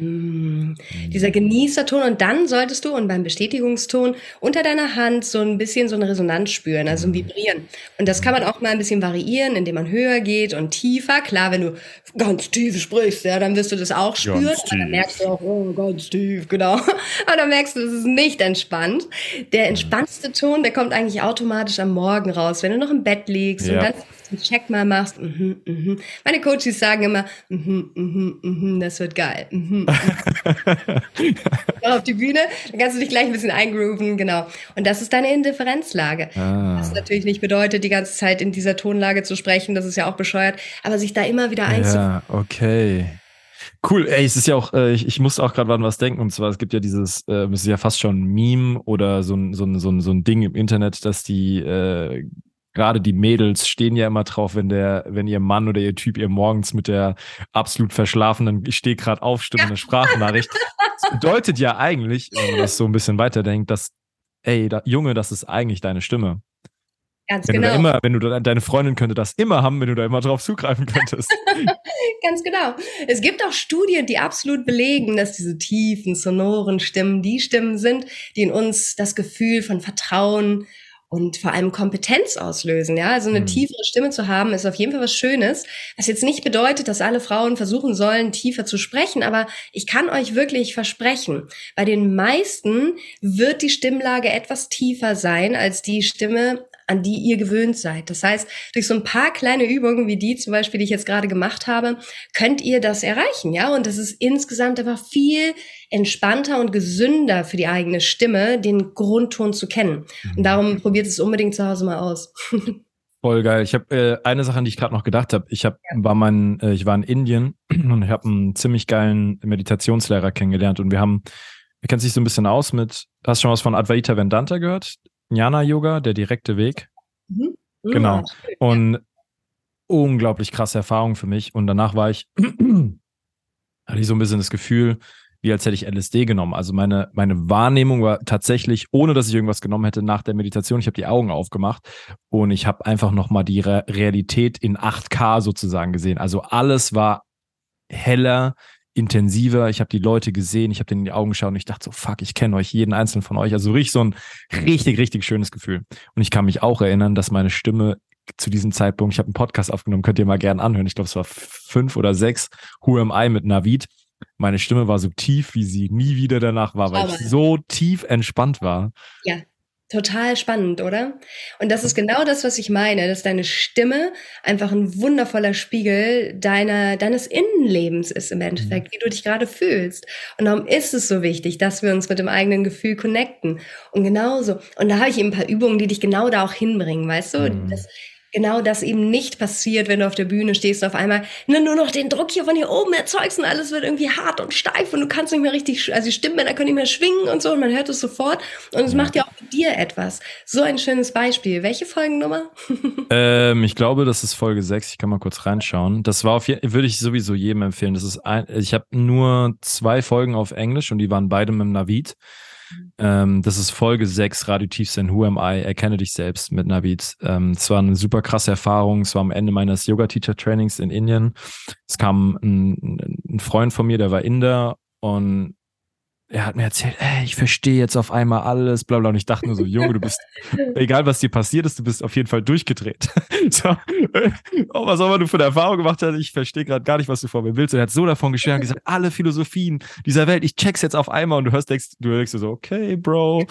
Dieser Genießerton und dann solltest du und beim Bestätigungston unter deiner Hand so ein bisschen so eine Resonanz spüren, also ein Vibrieren. Und das kann man auch mal ein bisschen variieren, indem man höher geht und tiefer. Klar, wenn du ganz tief sprichst, ja, dann wirst du das auch spüren. Dann merkst du auch, oh, ganz tief, genau. Aber dann merkst du, es ist nicht entspannt. Der entspannteste Ton, der kommt eigentlich automatisch am Morgen raus, wenn du noch im Bett liegst ja. und dann einen Check mal machst. Mhm, mhm. Meine Coaches sagen immer, mhm, mhm, mhm, das wird geil. Mhm, mhm. auf die Bühne, dann kannst du dich gleich ein bisschen eingrooven, genau. Und das ist deine Indifferenzlage. Ah. Was natürlich nicht bedeutet, die ganze Zeit in dieser Tonlage zu sprechen, das ist ja auch bescheuert, aber sich da immer wieder einzufügen. Ja, okay. Cool, ey, es ist ja auch, äh, ich, ich musste auch gerade an was denken, und zwar, es gibt ja dieses, äh, es ist ja fast schon ein Meme oder so ein, so ein, so ein, so ein Ding im Internet, dass die äh, gerade die Mädels stehen ja immer drauf, wenn der, wenn ihr Mann oder ihr Typ ihr morgens mit der absolut verschlafenen, ich stehe gerade auf, Stimme eine Sprachnachricht. Das bedeutet ja eigentlich, wenn man das so ein bisschen weiterdenkt, dass, ey, da, Junge, das ist eigentlich deine Stimme. Ganz wenn genau. Du immer, wenn du da, deine Freundin könnte das immer haben, wenn du da immer drauf zugreifen könntest. Ganz genau. Es gibt auch Studien, die absolut belegen, dass diese tiefen, sonoren Stimmen die Stimmen sind, die in uns das Gefühl von Vertrauen, und vor allem Kompetenz auslösen. Ja, also eine mhm. tiefere Stimme zu haben, ist auf jeden Fall was Schönes. Was jetzt nicht bedeutet, dass alle Frauen versuchen sollen, tiefer zu sprechen, aber ich kann euch wirklich versprechen, bei den meisten wird die Stimmlage etwas tiefer sein als die Stimme an die ihr gewöhnt seid. Das heißt, durch so ein paar kleine Übungen wie die zum Beispiel, die ich jetzt gerade gemacht habe, könnt ihr das erreichen, ja? Und das ist insgesamt einfach viel entspannter und gesünder für die eigene Stimme, den Grundton zu kennen. Und mhm. darum probiert es unbedingt zu Hause mal aus. Voll geil. Ich habe äh, eine Sache, an die ich gerade noch gedacht habe. Ich hab, ja. war mein, äh, ich war in Indien und ich habe einen ziemlich geilen Meditationslehrer kennengelernt und wir haben, er kennt sich so ein bisschen aus mit, hast du schon was von Advaita Vedanta gehört? Jnana Yoga, der direkte Weg. Mhm. Genau. Und unglaublich krasse Erfahrung für mich. Und danach war ich, hatte ich so ein bisschen das Gefühl, wie als hätte ich LSD genommen. Also meine, meine Wahrnehmung war tatsächlich, ohne dass ich irgendwas genommen hätte nach der Meditation, ich habe die Augen aufgemacht und ich habe einfach nochmal die Re Realität in 8K sozusagen gesehen. Also alles war heller, intensiver. Ich habe die Leute gesehen, ich habe denen in die Augen geschaut und ich dachte so, fuck, ich kenne euch, jeden einzelnen von euch. Also richtig so ein richtig, richtig schönes Gefühl. Und ich kann mich auch erinnern, dass meine Stimme zu diesem Zeitpunkt, ich habe einen Podcast aufgenommen, könnt ihr mal gerne anhören. Ich glaube, es war fünf oder sechs, Who Am I mit Navid. Meine Stimme war so tief, wie sie nie wieder danach war, weil ich so tief entspannt war. Ja, Total spannend, oder? Und das ist genau das, was ich meine, dass deine Stimme einfach ein wundervoller Spiegel deiner, deines Innenlebens ist im Endeffekt, mhm. wie du dich gerade fühlst. Und darum ist es so wichtig, dass wir uns mit dem eigenen Gefühl connecten. Und genauso. Und da habe ich eben ein paar Übungen, die dich genau da auch hinbringen, weißt du? Mhm. Das, genau das eben nicht passiert, wenn du auf der Bühne stehst und auf einmal nur noch den Druck hier von hier oben erzeugst und alles wird irgendwie hart und steif und du kannst nicht mehr richtig, also die Stimmbänder können nicht mehr schwingen und so und man hört es sofort und es macht ja auch mit dir etwas. So ein schönes Beispiel. Welche Folgennummer? ähm, ich glaube, das ist Folge 6. Ich kann mal kurz reinschauen. Das war auf jeden würde ich sowieso jedem empfehlen. Das ist ein, ich habe nur zwei Folgen auf Englisch und die waren beide mit dem Navid. Ähm, das ist Folge 6, Radio Tiefsinn, Who Am I? Erkenne dich selbst mit Navid. Ähm, es war eine super krasse Erfahrung. Es war am Ende meines Yoga-Teacher-Trainings in Indien. Es kam ein, ein Freund von mir, der war Inder und er hat mir erzählt, ey, ich verstehe jetzt auf einmal alles, bla bla. Und ich dachte nur so, Junge, du bist, egal was dir passiert ist, du bist auf jeden Fall durchgedreht. so, oh, was auch immer du für eine Erfahrung gemacht hast, ich verstehe gerade gar nicht, was du vor mir willst. Und er hat so davon geschwärmt gesagt, alle Philosophien dieser Welt, ich check's jetzt auf einmal. Und du hörst, denkst, du denkst so, okay, Bro,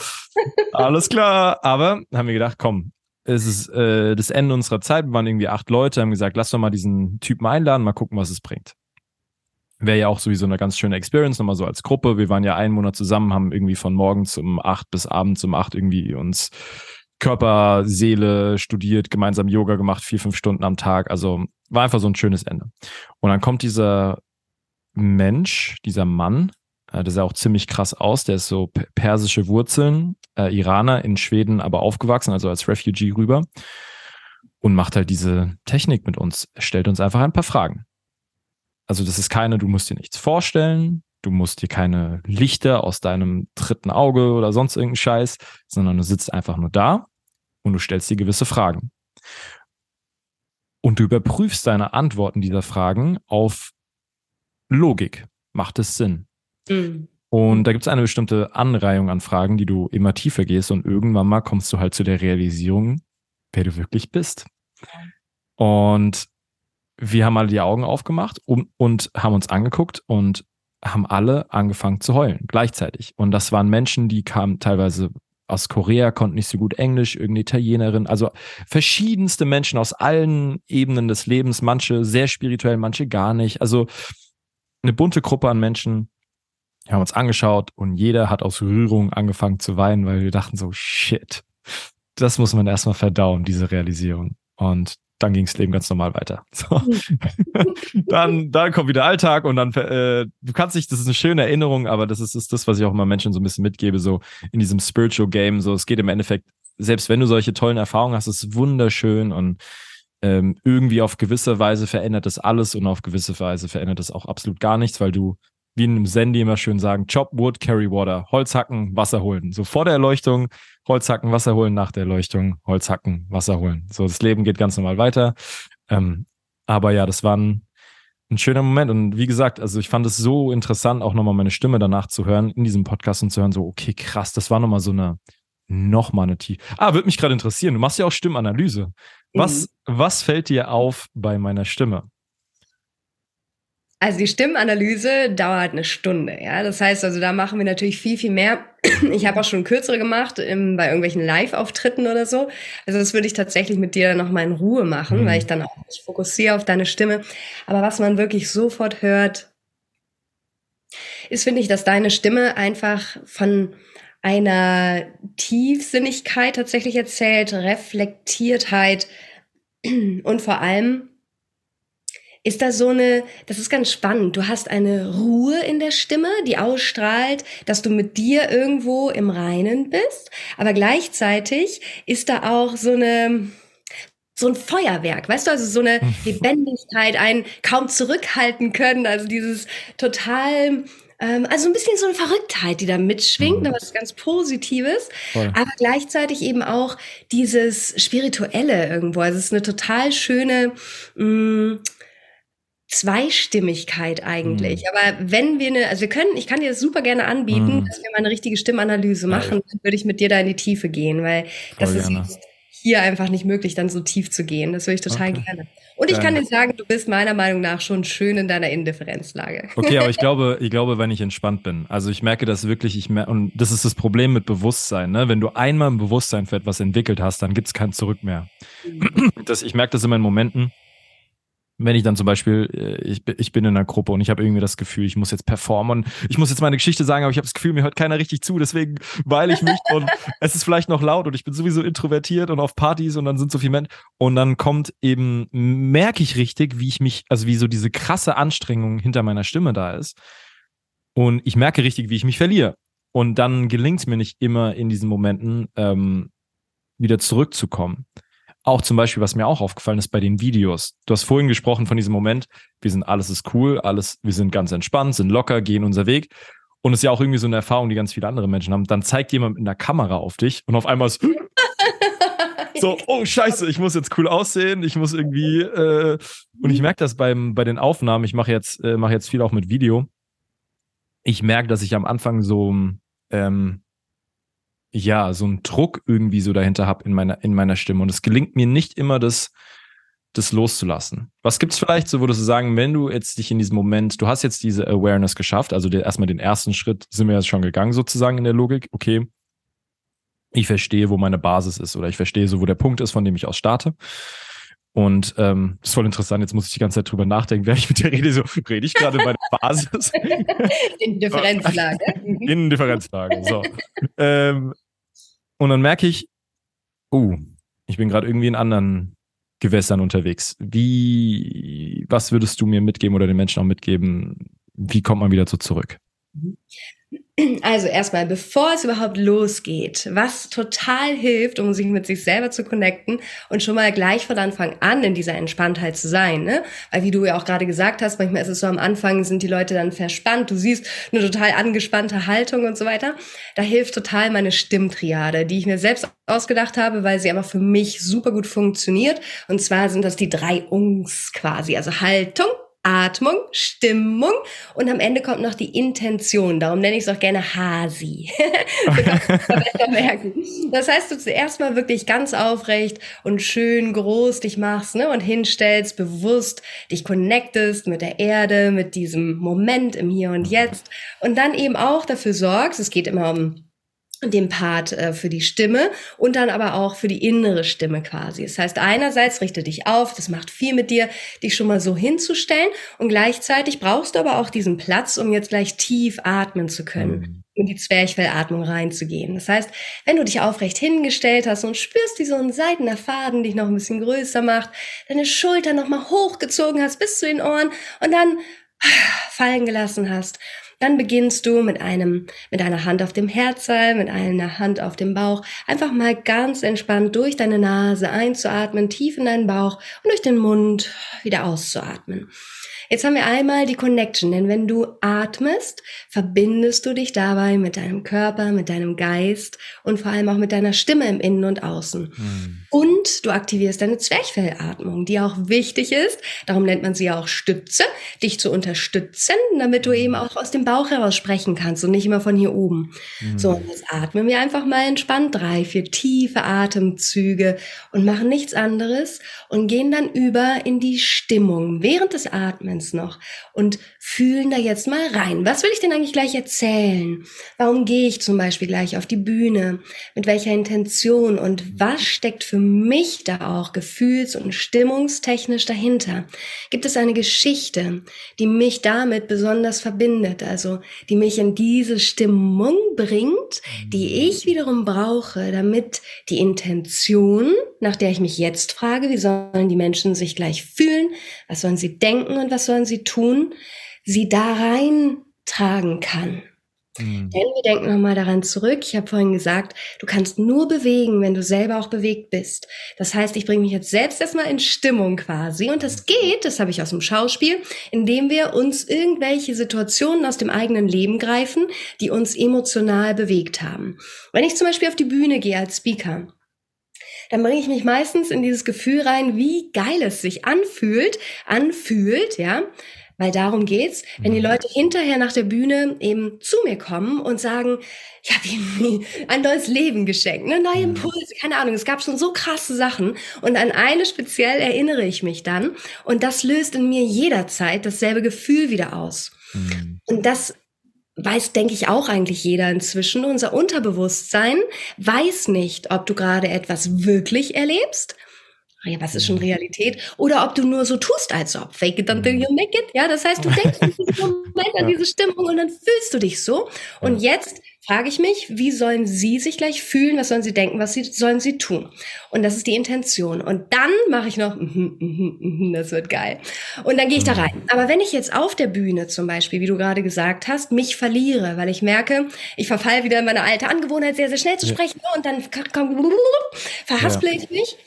alles klar. Aber haben wir gedacht, komm, es ist äh, das Ende unserer Zeit. Wir waren irgendwie acht Leute, haben gesagt, lass doch mal diesen Typen einladen, mal gucken, was es bringt wäre ja auch sowieso eine ganz schöne Experience, nochmal so als Gruppe. Wir waren ja einen Monat zusammen, haben irgendwie von morgens um acht bis abends um acht irgendwie uns Körper, Seele studiert, gemeinsam Yoga gemacht, vier, fünf Stunden am Tag. Also war einfach so ein schönes Ende. Und dann kommt dieser Mensch, dieser Mann, äh, der sah auch ziemlich krass aus, der ist so persische Wurzeln, äh, Iraner in Schweden, aber aufgewachsen, also als Refugee rüber und macht halt diese Technik mit uns, stellt uns einfach ein paar Fragen. Also das ist keine, du musst dir nichts vorstellen, du musst dir keine Lichter aus deinem dritten Auge oder sonst irgendeinen Scheiß, sondern du sitzt einfach nur da und du stellst dir gewisse Fragen. Und du überprüfst deine Antworten dieser Fragen auf Logik. Macht es Sinn? Mhm. Und da gibt es eine bestimmte Anreihung an Fragen, die du immer tiefer gehst und irgendwann mal kommst du halt zu der Realisierung, wer du wirklich bist. Und wir haben alle die Augen aufgemacht und, und haben uns angeguckt und haben alle angefangen zu heulen gleichzeitig. Und das waren Menschen, die kamen teilweise aus Korea, konnten nicht so gut Englisch, irgendeine Italienerin, also verschiedenste Menschen aus allen Ebenen des Lebens, manche sehr spirituell, manche gar nicht. Also eine bunte Gruppe an Menschen. Haben uns angeschaut und jeder hat aus Rührung angefangen zu weinen, weil wir dachten so, shit, das muss man erstmal verdauen, diese Realisierung. Und dann ging das Leben ganz normal weiter. So. dann, dann kommt wieder Alltag und dann, äh, du kannst nicht, das ist eine schöne Erinnerung, aber das ist, ist das, was ich auch immer Menschen so ein bisschen mitgebe, so in diesem Spiritual Game. So, es geht im Endeffekt, selbst wenn du solche tollen Erfahrungen hast, ist wunderschön und ähm, irgendwie auf gewisse Weise verändert das alles und auf gewisse Weise verändert das auch absolut gar nichts, weil du wie in einem die immer schön sagen, Chop Wood, Carry Water, Holz hacken, Wasser holen. So vor der Erleuchtung, Holz hacken, Wasser holen, nach der Erleuchtung, Holz hacken, Wasser holen. So, das Leben geht ganz normal weiter. Ähm, aber ja, das war ein, ein schöner Moment. Und wie gesagt, also ich fand es so interessant, auch nochmal meine Stimme danach zu hören, in diesem Podcast und zu hören, so, okay, krass, das war nochmal so eine, nochmal eine Tiefe. Ah, würde mich gerade interessieren. Du machst ja auch Stimmanalyse. Was, mhm. was fällt dir auf bei meiner Stimme? Also die Stimmanalyse dauert eine Stunde, ja. Das heißt also, da machen wir natürlich viel, viel mehr. Ich habe auch schon kürzere gemacht im, bei irgendwelchen Live-Auftritten oder so. Also das würde ich tatsächlich mit dir noch mal in Ruhe machen, mhm. weil ich dann auch mich fokussiere auf deine Stimme. Aber was man wirklich sofort hört, ist, finde ich, dass deine Stimme einfach von einer Tiefsinnigkeit tatsächlich erzählt, Reflektiertheit und vor allem ist da so eine, das ist ganz spannend. Du hast eine Ruhe in der Stimme, die ausstrahlt, dass du mit dir irgendwo im Reinen bist. Aber gleichzeitig ist da auch so eine, so ein Feuerwerk, weißt du, also so eine Lebendigkeit, ein kaum zurückhalten können, also dieses total ähm, also ein bisschen so eine Verrücktheit, die da mitschwingt, mhm. Ne, was ganz Positives, Voll. aber gleichzeitig eben auch dieses Spirituelle irgendwo. Also es ist eine total schöne mh, mm, Zweistimmigkeit eigentlich. Mhm. Aber wenn wir eine, also wir können, ich kann dir das super gerne anbieten, mhm. dass wir mal eine richtige Stimmanalyse machen, dann würde ich mit dir da in die Tiefe gehen, weil Voll das gerne. ist hier einfach nicht möglich, dann so tief zu gehen. Das würde ich total okay. gerne. Und ich kann dir sagen, du bist meiner Meinung nach schon schön in deiner Indifferenzlage. Okay, aber ich glaube, ich glaube, wenn ich entspannt bin. Also ich merke das wirklich, ich mer und das ist das Problem mit Bewusstsein. Ne? Wenn du einmal ein Bewusstsein für etwas entwickelt hast, dann gibt es kein Zurück mehr. Mhm. Das, ich merke das immer in Momenten, wenn ich dann zum Beispiel, äh, ich, ich bin in einer Gruppe und ich habe irgendwie das Gefühl, ich muss jetzt performen und ich muss jetzt meine Geschichte sagen, aber ich habe das Gefühl, mir hört keiner richtig zu, deswegen weile ich mich und es ist vielleicht noch laut und ich bin sowieso introvertiert und auf Partys und dann sind so viele Menschen und dann kommt eben, merke ich richtig, wie ich mich, also wie so diese krasse Anstrengung hinter meiner Stimme da ist und ich merke richtig, wie ich mich verliere und dann gelingt es mir nicht immer in diesen Momenten ähm, wieder zurückzukommen. Auch zum Beispiel, was mir auch aufgefallen ist bei den Videos. Du hast vorhin gesprochen von diesem Moment, wir sind, alles ist cool, alles, wir sind ganz entspannt, sind locker, gehen unser Weg. Und es ist ja auch irgendwie so eine Erfahrung, die ganz viele andere Menschen haben. Dann zeigt jemand mit einer Kamera auf dich und auf einmal ist so, oh Scheiße, ich muss jetzt cool aussehen, ich muss irgendwie, äh, und ich merke das beim, bei den Aufnahmen, ich mache jetzt, äh, mache jetzt viel auch mit Video. Ich merke, dass ich am Anfang so, ähm, ja, so einen Druck irgendwie so dahinter habe in meiner, in meiner Stimme. Und es gelingt mir nicht immer, das, das loszulassen. Was gibt's vielleicht so, würdest du sagen, wenn du jetzt dich in diesem Moment, du hast jetzt diese Awareness geschafft, also der, erstmal den ersten Schritt sind wir jetzt schon gegangen sozusagen in der Logik, okay, ich verstehe, wo meine Basis ist oder ich verstehe so, wo der Punkt ist, von dem ich aus starte. Und ähm, das ist voll interessant, jetzt muss ich die ganze Zeit drüber nachdenken, wer ich mit dir rede, so rede ich gerade bei der Basis. In Differenzlage. In Differenzlage, so. ähm, und dann merke ich, oh, ich bin gerade irgendwie in anderen Gewässern unterwegs. Wie, was würdest du mir mitgeben oder den Menschen auch mitgeben? Wie kommt man wieder so zurück? Also erstmal, bevor es überhaupt losgeht, was total hilft, um sich mit sich selber zu connecten und schon mal gleich von Anfang an in dieser Entspanntheit zu sein, ne? Weil wie du ja auch gerade gesagt hast, manchmal ist es so am Anfang sind die Leute dann verspannt, du siehst eine total angespannte Haltung und so weiter. Da hilft total meine Stimmtriade, die ich mir selbst ausgedacht habe, weil sie aber für mich super gut funktioniert. Und zwar sind das die drei Ungs quasi, also Haltung, Atmung, Stimmung und am Ende kommt noch die Intention. Darum nenne ich es auch gerne Hasi. Das heißt, du zuerst mal wirklich ganz aufrecht und schön groß dich machst ne, und hinstellst, bewusst dich connectest mit der Erde, mit diesem Moment im Hier und Jetzt und dann eben auch dafür sorgst, es geht immer um dem Part äh, für die Stimme und dann aber auch für die innere Stimme quasi. Das heißt, einerseits richte dich auf, das macht viel mit dir, dich schon mal so hinzustellen und gleichzeitig brauchst du aber auch diesen Platz, um jetzt gleich tief atmen zu können. Mhm. In die Zwerchfellatmung reinzugehen. Das heißt, wenn du dich aufrecht hingestellt hast und spürst, wie so ein seidener Faden dich noch ein bisschen größer macht, deine Schulter noch mal hochgezogen hast bis zu den Ohren und dann fallen gelassen hast dann beginnst du mit einem, mit einer Hand auf dem Herzseil, mit einer Hand auf dem Bauch, einfach mal ganz entspannt durch deine Nase einzuatmen, tief in deinen Bauch und durch den Mund wieder auszuatmen. Jetzt haben wir einmal die Connection, denn wenn du atmest, verbindest du dich dabei mit deinem Körper, mit deinem Geist und vor allem auch mit deiner Stimme im Innen und Außen. Mhm. Und du aktivierst deine Zwerchfellatmung, die auch wichtig ist. Darum nennt man sie auch Stütze, dich zu unterstützen, damit du eben auch aus dem Bauch heraus sprechen kannst und nicht immer von hier oben. Mhm. So, und jetzt atmen wir einfach mal entspannt drei, vier tiefe Atemzüge und machen nichts anderes und gehen dann über in die Stimmung während des Atmens uns noch und fühlen da jetzt mal rein. Was will ich denn eigentlich gleich erzählen? Warum gehe ich zum Beispiel gleich auf die Bühne? Mit welcher Intention? Und was steckt für mich da auch gefühls- und stimmungstechnisch dahinter? Gibt es eine Geschichte, die mich damit besonders verbindet? Also, die mich in diese Stimmung bringt, die ich wiederum brauche, damit die Intention, nach der ich mich jetzt frage, wie sollen die Menschen sich gleich fühlen? Was sollen sie denken und was sollen sie tun? sie da reintragen kann. Mhm. Denn wir denken nochmal daran zurück. Ich habe vorhin gesagt, du kannst nur bewegen, wenn du selber auch bewegt bist. Das heißt, ich bringe mich jetzt selbst erstmal in Stimmung quasi. Und das geht, das habe ich aus dem Schauspiel, indem wir uns irgendwelche Situationen aus dem eigenen Leben greifen, die uns emotional bewegt haben. Wenn ich zum Beispiel auf die Bühne gehe als Speaker, dann bringe ich mich meistens in dieses Gefühl rein, wie geil es sich anfühlt, anfühlt, ja, weil darum geht's, wenn die mhm. Leute hinterher nach der Bühne eben zu mir kommen und sagen, ja, wie ein neues Leben geschenkt, ne, neue mhm. Impulse, keine Ahnung, es gab schon so krasse Sachen und an eine speziell erinnere ich mich dann und das löst in mir jederzeit dasselbe Gefühl wieder aus. Mhm. Und das weiß, denke ich, auch eigentlich jeder inzwischen. Unser Unterbewusstsein weiß nicht, ob du gerade etwas wirklich erlebst ja, was ist schon mhm. Realität? Oder ob du nur so tust, als ob. Fake it until you make it. Ja, das heißt, du denkst in diesem Moment an diese Stimmung und dann fühlst du dich so. Und jetzt frage ich mich, wie sollen sie sich gleich fühlen? Was sollen sie denken? Was sie, sollen sie tun? Und das ist die Intention. Und dann mache ich noch, mm, mm, mm, das wird geil. Und dann gehe ich da rein. Aber wenn ich jetzt auf der Bühne zum Beispiel, wie du gerade gesagt hast, mich verliere, weil ich merke, ich verfalle wieder in meine alte Angewohnheit, sehr, sehr schnell zu sprechen und dann verhaspel ich mich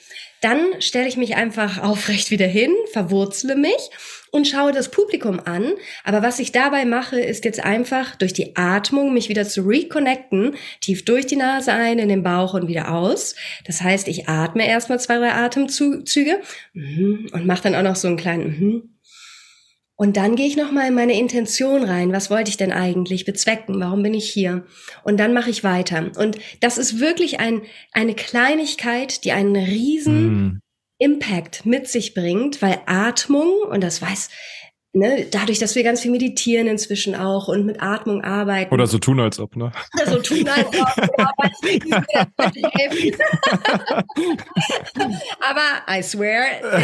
dann stelle ich mich einfach aufrecht wieder hin, verwurzle mich und schaue das Publikum an. Aber was ich dabei mache, ist jetzt einfach durch die Atmung mich wieder zu reconnecten, tief durch die Nase ein, in den Bauch und wieder aus. Das heißt, ich atme erstmal zwei, drei Atemzüge und mache dann auch noch so einen kleinen mhm, und dann gehe ich nochmal in meine Intention rein. Was wollte ich denn eigentlich bezwecken? Warum bin ich hier? Und dann mache ich weiter. Und das ist wirklich ein, eine Kleinigkeit, die einen riesen mm. Impact mit sich bringt, weil Atmung, und das weiß ne, dadurch, dass wir ganz viel meditieren inzwischen auch und mit Atmung arbeiten. Oder so tun, als ob, ne? Oder so tun, als ob. Aber I swear,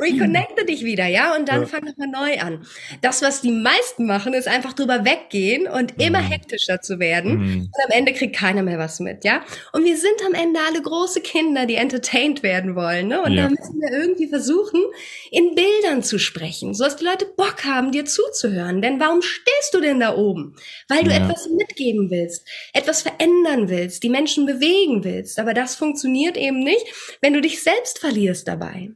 reconnecte dich wieder, ja, und dann ja. fang nochmal neu an. Das, was die meisten machen, ist einfach drüber weggehen und immer mhm. hektischer zu werden. Mhm. Und am Ende kriegt keiner mehr was mit, ja. Und wir sind am Ende alle große Kinder, die entertained werden wollen, ne? Und ja. da müssen wir irgendwie versuchen, in Bildern zu sprechen, so dass die Leute Bock haben, dir zuzuhören. Denn warum stehst du denn da oben? Weil du ja. etwas mitgeben willst, etwas verändern willst, die Menschen bewegen willst. Aber das funktioniert eben nicht, wenn du dich selbst verlierst dabei.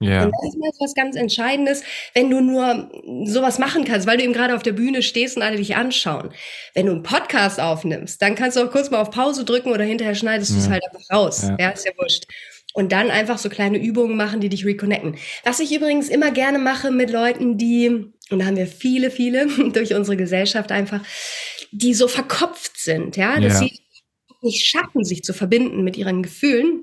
Ja. Und das ist was ganz Entscheidendes, wenn du nur sowas machen kannst, weil du eben gerade auf der Bühne stehst und alle dich anschauen. Wenn du einen Podcast aufnimmst, dann kannst du auch kurz mal auf Pause drücken oder hinterher schneidest ja. du es halt einfach raus. Ja. ja, ist ja wurscht und dann einfach so kleine Übungen machen, die dich reconnecten. Was ich übrigens immer gerne mache mit Leuten, die, und da haben wir viele, viele durch unsere Gesellschaft einfach, die so verkopft sind, ja, dass ja. sie nicht schaffen, sich zu verbinden mit ihren Gefühlen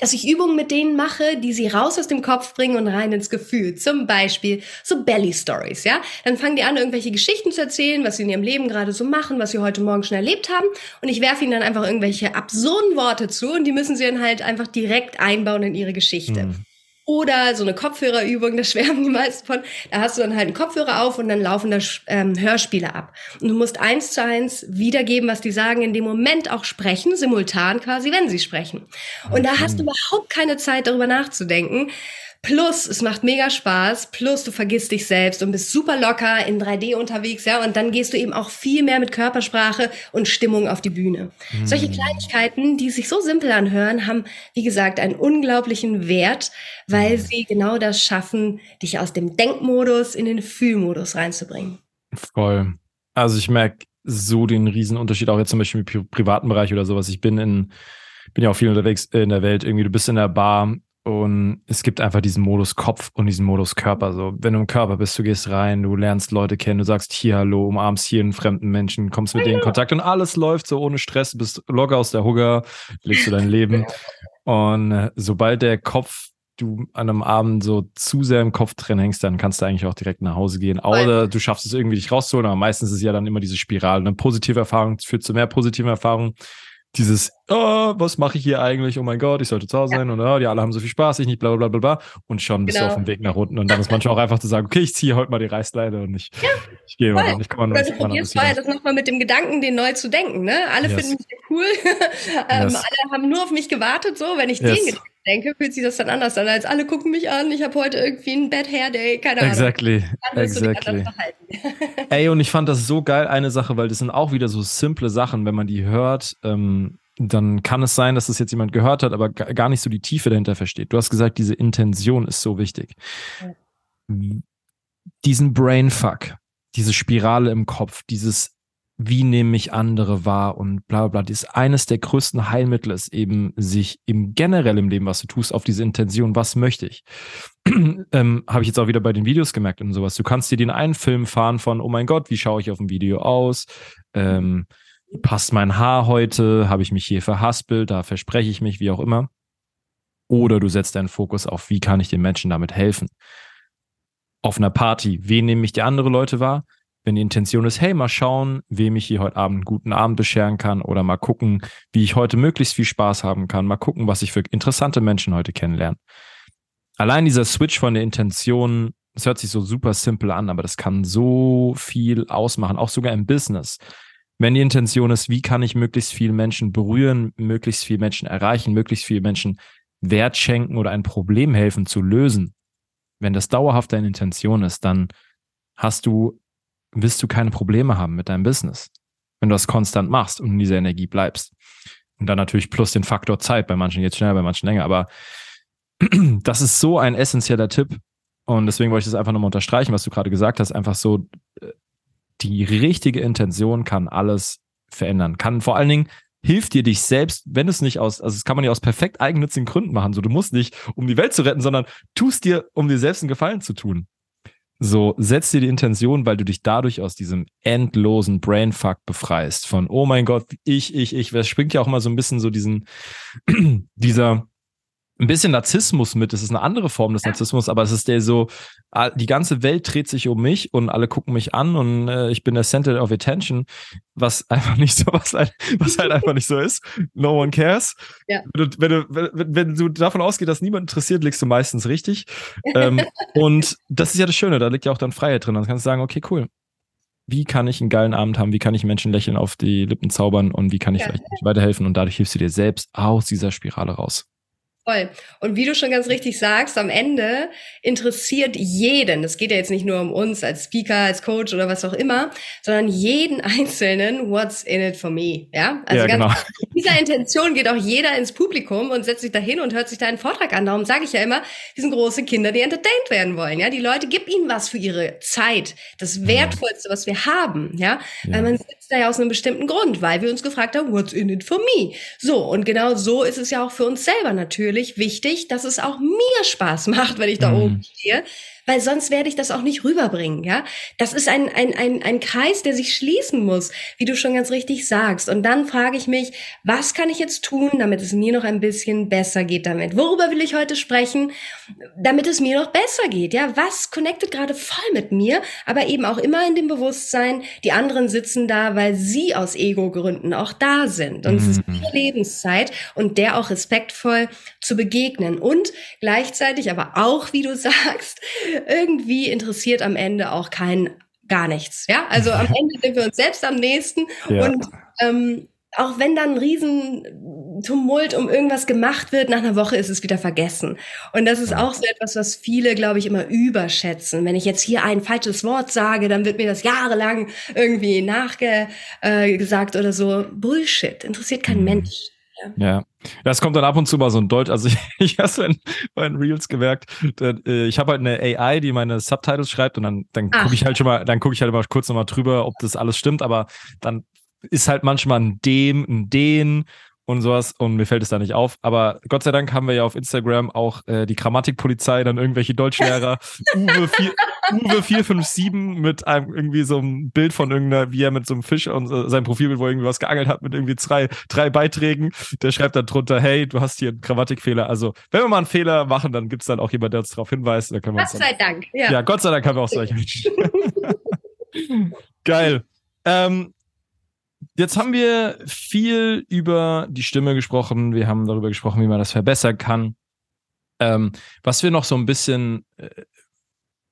dass ich Übungen mit denen mache, die sie raus aus dem Kopf bringen und rein ins Gefühl. Zum Beispiel so Belly Stories, ja. Dann fangen die an, irgendwelche Geschichten zu erzählen, was sie in ihrem Leben gerade so machen, was sie heute Morgen schon erlebt haben. Und ich werfe ihnen dann einfach irgendwelche absurden Worte zu und die müssen sie dann halt einfach direkt einbauen in ihre Geschichte. Mhm. Oder so eine Kopfhörerübung, da schwärmen die meisten von. Da hast du dann halt einen Kopfhörer auf und dann laufen da ähm, Hörspiele ab. Und du musst eins zu eins wiedergeben, was die sagen, in dem Moment auch sprechen, simultan quasi, wenn sie sprechen. Und da hast du überhaupt keine Zeit, darüber nachzudenken, Plus, es macht mega Spaß. Plus, du vergisst dich selbst und bist super locker in 3D unterwegs, ja. Und dann gehst du eben auch viel mehr mit Körpersprache und Stimmung auf die Bühne. Mhm. Solche Kleinigkeiten, die sich so simpel anhören, haben, wie gesagt, einen unglaublichen Wert, weil mhm. sie genau das schaffen, dich aus dem Denkmodus in den Fühlmodus reinzubringen. Voll. Also ich merke so den Riesenunterschied auch jetzt zum Beispiel im privaten Bereich oder sowas. Ich bin in, bin ja auch viel unterwegs in der Welt. Irgendwie, du bist in der Bar und es gibt einfach diesen Modus Kopf und diesen Modus Körper. So, wenn du im Körper bist, du gehst rein, du lernst Leute kennen, du sagst hier Hallo, umarmst hier einen fremden Menschen, kommst mit denen in Kontakt und alles läuft so ohne Stress, bist locker aus der Hugger, lebst du dein Leben. Und äh, sobald der Kopf du an einem Abend so zu sehr im Kopf drin hängst, dann kannst du eigentlich auch direkt nach Hause gehen. Oder du schaffst es irgendwie, dich rauszuholen, aber meistens ist es ja dann immer diese Spirale. Eine positive Erfahrung führt zu mehr positiven Erfahrungen dieses, oh, was mache ich hier eigentlich? Oh mein Gott, ich sollte zu Hause ja. sein und oh, die alle haben so viel Spaß, ich nicht, bla bla bla bla. Und schon bist genau. du auf dem Weg nach unten. Und dann ist manchmal auch einfach zu sagen, okay, ich ziehe heute mal die Reißleine und ich, ja, ich gehe mal. Ich komme mal, du probierst mal das nochmal mit dem Gedanken, den neu zu denken. Ne? Alle yes. finden mich cool. ähm, yes. Alle haben nur auf mich gewartet, so, wenn ich yes. den Gedanken denke, fühlt sich das dann anders an, als alle gucken mich an, ich habe heute irgendwie einen Bad Hair Day, keine Ahnung. Exactly, exactly. Ey, und ich fand das so geil, eine Sache, weil das sind auch wieder so simple Sachen, wenn man die hört, ähm, dann kann es sein, dass das jetzt jemand gehört hat, aber gar nicht so die Tiefe dahinter versteht. Du hast gesagt, diese Intention ist so wichtig. Ja. Diesen Brainfuck, diese Spirale im Kopf, dieses wie nehme ich andere wahr und bla bla bla. Das ist eines der größten Heilmittel ist eben, sich im generell im Leben, was du tust, auf diese Intention, was möchte ich? ähm, Habe ich jetzt auch wieder bei den Videos gemerkt und sowas. Du kannst dir den einen Film fahren von, oh mein Gott, wie schaue ich auf dem Video aus? Ähm, passt mein Haar heute? Habe ich mich hier verhaspelt? Da verspreche ich mich, wie auch immer. Oder du setzt deinen Fokus auf, wie kann ich den Menschen damit helfen? Auf einer Party, wen nehme ich die andere Leute wahr? Wenn die Intention ist, hey, mal schauen, wem ich hier heute Abend einen guten Abend bescheren kann oder mal gucken, wie ich heute möglichst viel Spaß haben kann, mal gucken, was ich für interessante Menschen heute kennenlerne. Allein dieser Switch von der Intention, das hört sich so super simpel an, aber das kann so viel ausmachen, auch sogar im Business. Wenn die Intention ist, wie kann ich möglichst viele Menschen berühren, möglichst viele Menschen erreichen, möglichst viele Menschen Wert schenken oder ein Problem helfen zu lösen, wenn das dauerhaft deine Intention ist, dann hast du wirst du keine Probleme haben mit deinem Business, wenn du das konstant machst und in dieser Energie bleibst. Und dann natürlich plus den Faktor Zeit. Bei manchen es schneller, bei manchen länger. Aber das ist so ein essentieller Tipp. Und deswegen wollte ich das einfach nochmal unterstreichen, was du gerade gesagt hast. Einfach so, äh, die richtige Intention kann alles verändern. Kann vor allen Dingen hilft dir dich selbst, wenn es nicht aus, also das kann man ja aus perfekt eigennützigen Gründen machen. So, du musst nicht, um die Welt zu retten, sondern tust dir, um dir selbst einen Gefallen zu tun. So, setz dir die Intention, weil du dich dadurch aus diesem endlosen Brainfuck befreist. Von, oh mein Gott, ich, ich, ich. Das springt ja auch mal so ein bisschen so diesen, dieser, ein bisschen Narzissmus mit. Das ist eine andere Form des Narzissmus, aber es ist der so, die ganze Welt dreht sich um mich und alle gucken mich an und äh, ich bin der Center of Attention, was einfach nicht so, was halt, was halt einfach nicht so ist. No one cares. Ja. Wenn, du, wenn, du, wenn, wenn du davon ausgehst, dass niemand interessiert, liegst du meistens richtig. ähm, und das ist ja das Schöne, da liegt ja auch dann Freiheit drin. Dann kannst du sagen, okay, cool. Wie kann ich einen geilen Abend haben? Wie kann ich Menschen lächeln auf die Lippen zaubern und wie kann ich ja. vielleicht weiterhelfen? Und dadurch hilfst du dir selbst aus dieser Spirale raus. Voll. Und wie du schon ganz richtig sagst, am Ende interessiert jeden, es geht ja jetzt nicht nur um uns als Speaker, als Coach oder was auch immer, sondern jeden Einzelnen, what's in it for me? Ja, also ja, ganz, genau. mit dieser Intention geht auch jeder ins Publikum und setzt sich da hin und hört sich da einen Vortrag an. Darum sage ich ja immer, die sind große Kinder, die entertained werden wollen. Ja, die Leute, gib ihnen was für ihre Zeit. Das mhm. Wertvollste, was wir haben. Ja, ja. weil man sitzt da ja aus einem bestimmten Grund, weil wir uns gefragt haben, what's in it for me? So. Und genau so ist es ja auch für uns selber natürlich wichtig, dass es auch mir Spaß macht, wenn ich da mhm. oben stehe weil sonst werde ich das auch nicht rüberbringen, ja. Das ist ein, ein, ein, ein Kreis, der sich schließen muss, wie du schon ganz richtig sagst. Und dann frage ich mich, was kann ich jetzt tun, damit es mir noch ein bisschen besser geht damit? Worüber will ich heute sprechen, damit es mir noch besser geht, ja? Was connectet gerade voll mit mir, aber eben auch immer in dem Bewusstsein, die anderen sitzen da, weil sie aus Ego-Gründen auch da sind. Und mhm. es ist mhm. ihre Lebenszeit und der auch respektvoll zu begegnen. Und gleichzeitig aber auch, wie du sagst, irgendwie interessiert am Ende auch keinen gar nichts. Ja, also am Ende sind wir uns selbst am nächsten ja. und ähm, auch wenn dann ein Riesentumult um irgendwas gemacht wird, nach einer Woche ist es wieder vergessen. Und das ist auch so etwas, was viele, glaube ich, immer überschätzen. Wenn ich jetzt hier ein falsches Wort sage, dann wird mir das jahrelang irgendwie nachgesagt äh, oder so. Bullshit, interessiert kein mhm. Mensch. Ja. Das kommt dann ab und zu mal so ein Deutsch. Also ich, ich habe es bei den Reels gemerkt. Äh, ich habe halt eine AI, die meine Subtitles schreibt und dann, dann gucke ich halt schon mal, dann gucke ich halt immer kurz nochmal drüber, ob das alles stimmt, aber dann ist halt manchmal ein dem, ein den und sowas und mir fällt es da nicht auf. Aber Gott sei Dank haben wir ja auf Instagram auch äh, die Grammatikpolizei, dann irgendwelche Deutschlehrer, Uwe, 4, Uwe 457 mit einem irgendwie so einem Bild von irgendeiner, wie er mit so einem Fisch und äh, sein Profilbild, wo er irgendwie was geangelt hat mit irgendwie drei, drei Beiträgen. Der schreibt dann drunter, hey, du hast hier einen Grammatikfehler. Also, wenn wir mal einen Fehler machen, dann gibt es dann auch jemand, der uns darauf hinweist. Da können wir Gott sei Dank. Ja. ja, Gott sei Dank haben wir auch solche Menschen. Geil. Ähm, Jetzt haben wir viel über die Stimme gesprochen. Wir haben darüber gesprochen, wie man das verbessern kann. Ähm, was wir noch so ein bisschen, äh,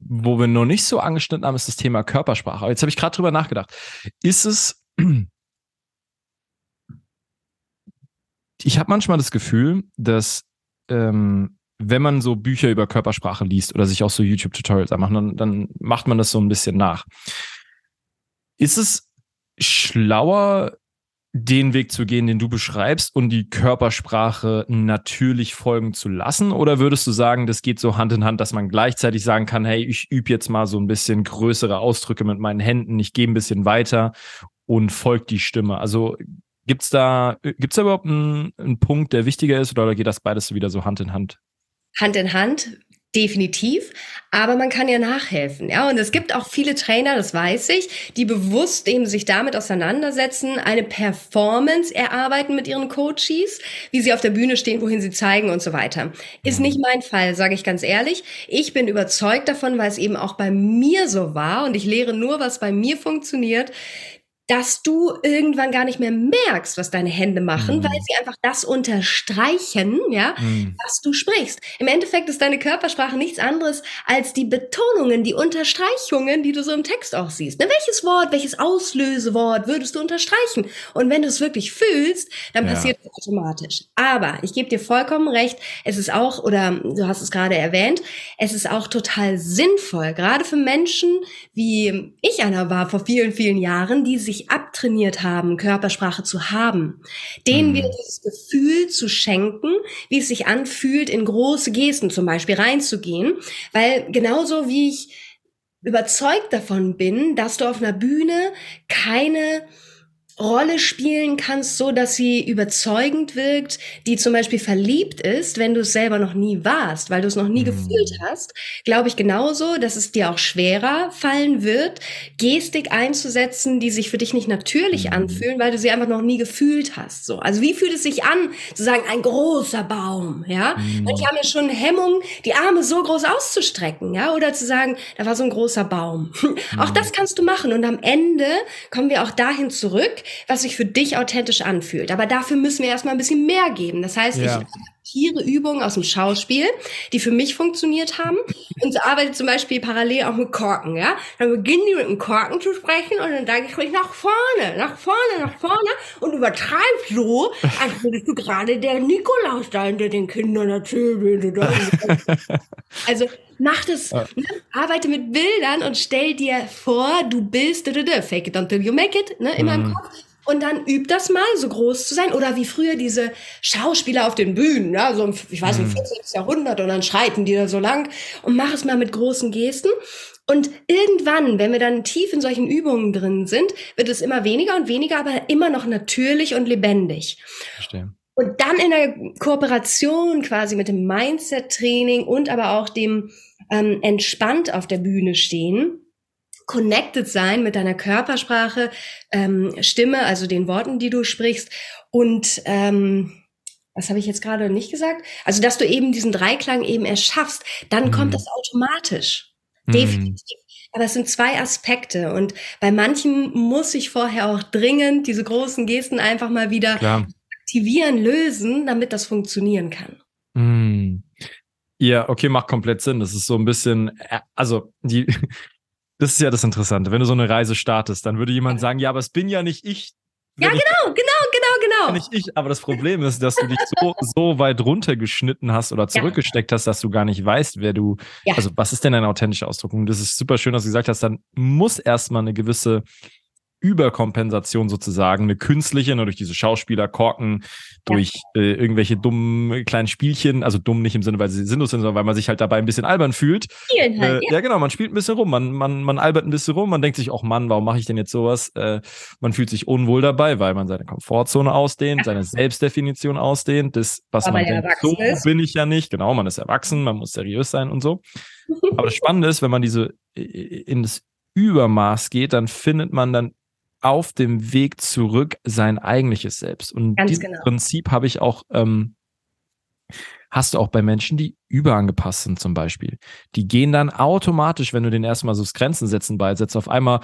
wo wir noch nicht so angeschnitten haben, ist das Thema Körpersprache. Aber jetzt habe ich gerade drüber nachgedacht. Ist es, ich habe manchmal das Gefühl, dass ähm, wenn man so Bücher über Körpersprache liest oder sich auch so YouTube-Tutorials anmacht, dann, dann macht man das so ein bisschen nach. Ist es schlauer, den Weg zu gehen, den du beschreibst und die Körpersprache natürlich folgen zu lassen? Oder würdest du sagen, das geht so Hand in Hand, dass man gleichzeitig sagen kann, hey, ich übe jetzt mal so ein bisschen größere Ausdrücke mit meinen Händen, ich gehe ein bisschen weiter und folgt die Stimme? Also gibt's da, gibt's da überhaupt einen, einen Punkt, der wichtiger ist oder geht das beides wieder so Hand in Hand? Hand in Hand, Definitiv, aber man kann ja nachhelfen, ja. Und es gibt auch viele Trainer, das weiß ich, die bewusst eben sich damit auseinandersetzen, eine Performance erarbeiten mit ihren Coaches, wie sie auf der Bühne stehen, wohin sie zeigen und so weiter. Ist nicht mein Fall, sage ich ganz ehrlich. Ich bin überzeugt davon, weil es eben auch bei mir so war und ich lehre nur, was bei mir funktioniert, dass du irgendwann gar nicht mehr merkst, was deine Hände machen, mhm. weil sie einfach das unterstreichen, ja, mhm. was du sprichst. Im Endeffekt ist deine Körpersprache nichts anderes als die Betonungen, die Unterstreichungen, die du so im Text auch siehst. Ne, welches Wort, welches Auslösewort würdest du unterstreichen? Und wenn du es wirklich fühlst, dann ja. passiert es automatisch. Aber ich gebe dir vollkommen recht, es ist auch, oder du hast es gerade erwähnt, es ist auch total sinnvoll, gerade für Menschen, wie ich einer war vor vielen, vielen Jahren, die sich sich abtrainiert haben, Körpersprache zu haben, denen mhm. wieder dieses Gefühl zu schenken, wie es sich anfühlt, in große Gesten zum Beispiel reinzugehen. Weil genauso wie ich überzeugt davon bin, dass du auf einer Bühne keine Rolle spielen kannst, so dass sie überzeugend wirkt, die zum Beispiel verliebt ist, wenn du es selber noch nie warst, weil du es noch nie mhm. gefühlt hast, glaube ich genauso, dass es dir auch schwerer fallen wird, Gestik einzusetzen, die sich für dich nicht natürlich mhm. anfühlen, weil du sie einfach noch nie gefühlt hast. So, also wie fühlt es sich an, zu sagen, ein großer Baum, ja? Mhm. Manche haben ja schon Hemmung, die Arme so groß auszustrecken, ja, oder zu sagen, da war so ein großer Baum. auch mhm. das kannst du machen und am Ende kommen wir auch dahin zurück, was sich für dich authentisch anfühlt. Aber dafür müssen wir erstmal ein bisschen mehr geben. Das heißt, ja. ich adaptiere Übungen aus dem Schauspiel, die für mich funktioniert haben und arbeite zum Beispiel parallel auch mit Korken, ja. Dann beginnen die mit dem Korken zu sprechen und dann sage ich ruhig nach vorne, nach vorne, nach vorne und übertreib so, als würdest du gerade der Nikolaus sein, der den Kindern erzählt. also mach das, ne? arbeite mit Bildern und stell dir vor, du bist, fake it until you make it, ne, immer mhm. im Kopf. Und dann üb das mal, so groß zu sein. Oder wie früher diese Schauspieler auf den Bühnen, ja, so, im, ich weiß nicht, 14. Mhm. Jahrhundert und dann schreiten die da so lang und mach es mal mit großen Gesten. Und irgendwann, wenn wir dann tief in solchen Übungen drin sind, wird es immer weniger und weniger, aber immer noch natürlich und lebendig. Verstehe. Und dann in der Kooperation quasi mit dem Mindset-Training und aber auch dem ähm, entspannt auf der Bühne stehen, connected sein mit deiner Körpersprache, ähm, Stimme, also den Worten, die du sprichst und ähm, was habe ich jetzt gerade nicht gesagt? Also, dass du eben diesen Dreiklang eben erschaffst, dann mhm. kommt das automatisch. Mhm. Definitiv. Aber es sind zwei Aspekte und bei manchen muss ich vorher auch dringend diese großen Gesten einfach mal wieder Klar. aktivieren, lösen, damit das funktionieren kann. Mhm. Ja, okay, macht komplett Sinn. Das ist so ein bisschen, äh, also die, das ist ja das Interessante. Wenn du so eine Reise startest, dann würde jemand sagen, ja, aber es bin ja nicht ich. Ja, genau, genau, genau, genau. Nicht ich, aber das Problem ist, dass du dich so, so weit runtergeschnitten hast oder zurückgesteckt ja. hast, dass du gar nicht weißt, wer du, ja. also was ist denn deine authentische Ausdruck? das ist super schön, dass du gesagt hast, dann muss erstmal eine gewisse Überkompensation sozusagen, eine künstliche, nur durch diese Schauspieler, Korken, durch ja. äh, irgendwelche dummen kleinen Spielchen, also dumm nicht im Sinne, weil sie sinnlos sind, sondern weil man sich halt dabei ein bisschen albern fühlt. Halt, äh, ja. ja. genau, man spielt ein bisschen rum, man, man, man albert ein bisschen rum, man denkt sich, auch Mann, warum mache ich denn jetzt sowas? Äh, man fühlt sich unwohl dabei, weil man seine Komfortzone ausdehnt, ja. seine Selbstdefinition ausdehnt, das, was Aber man denkt, so ist. bin ich ja nicht, genau, man ist erwachsen, man muss seriös sein und so. Aber das Spannende ist, wenn man diese in das Übermaß geht, dann findet man dann auf dem Weg zurück sein eigentliches Selbst. Und Ganz dieses genau. Prinzip habe ich auch, ähm, hast du auch bei Menschen, die überangepasst sind zum Beispiel. Die gehen dann automatisch, wenn du den erstmal so das Grenzen setzen beisetzt, auf einmal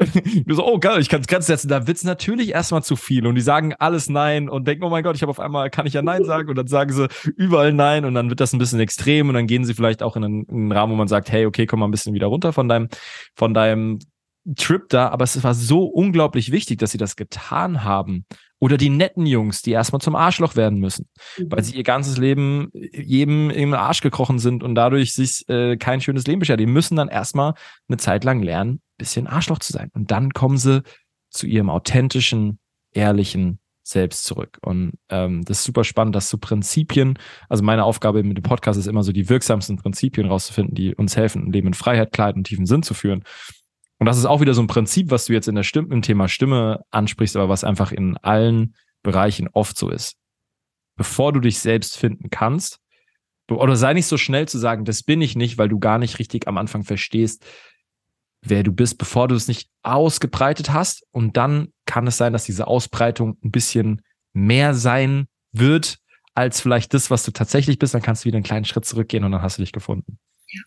du so, oh geil, ich kann Grenzen setzen. Da wird's natürlich erstmal zu viel und die sagen alles Nein und denken, oh mein Gott, ich habe auf einmal, kann ich ja Nein sagen und dann sagen sie überall Nein und dann wird das ein bisschen extrem und dann gehen sie vielleicht auch in einen, in einen Rahmen, wo man sagt, hey, okay, komm mal ein bisschen wieder runter von deinem, von deinem Trip da, aber es war so unglaublich wichtig, dass sie das getan haben. Oder die netten Jungs, die erstmal zum Arschloch werden müssen, mhm. weil sie ihr ganzes Leben jedem im Arsch gekrochen sind und dadurch sich äh, kein schönes Leben beschert. Die müssen dann erstmal eine Zeit lang lernen, bisschen Arschloch zu sein. Und dann kommen sie zu ihrem authentischen, ehrlichen Selbst zurück. Und ähm, das ist super spannend, dass so Prinzipien, also meine Aufgabe mit dem Podcast ist immer so die wirksamsten Prinzipien rauszufinden, die uns helfen, ein Leben in Freiheit, Klarheit und tiefen Sinn zu führen. Und das ist auch wieder so ein Prinzip, was du jetzt in der Stimme, im Thema Stimme ansprichst, aber was einfach in allen Bereichen oft so ist. Bevor du dich selbst finden kannst, oder sei nicht so schnell zu sagen, das bin ich nicht, weil du gar nicht richtig am Anfang verstehst, wer du bist, bevor du es nicht ausgebreitet hast. Und dann kann es sein, dass diese Ausbreitung ein bisschen mehr sein wird, als vielleicht das, was du tatsächlich bist. Dann kannst du wieder einen kleinen Schritt zurückgehen und dann hast du dich gefunden. Ja.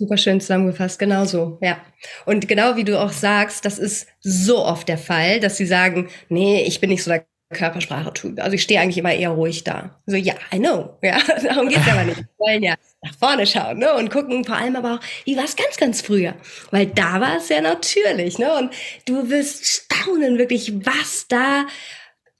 Super schön zusammengefasst, genau so, ja. Und genau wie du auch sagst, das ist so oft der Fall, dass sie sagen, nee, ich bin nicht so der Körpersprache-Typ. Also ich stehe eigentlich immer eher ruhig da. So, ja, I know. Ja, darum geht's aber nicht. Wir wollen ja nach vorne schauen, ne? Und gucken vor allem aber auch, wie war es ganz, ganz früher? Weil da war es ja natürlich, ne? Und du wirst staunen wirklich, was da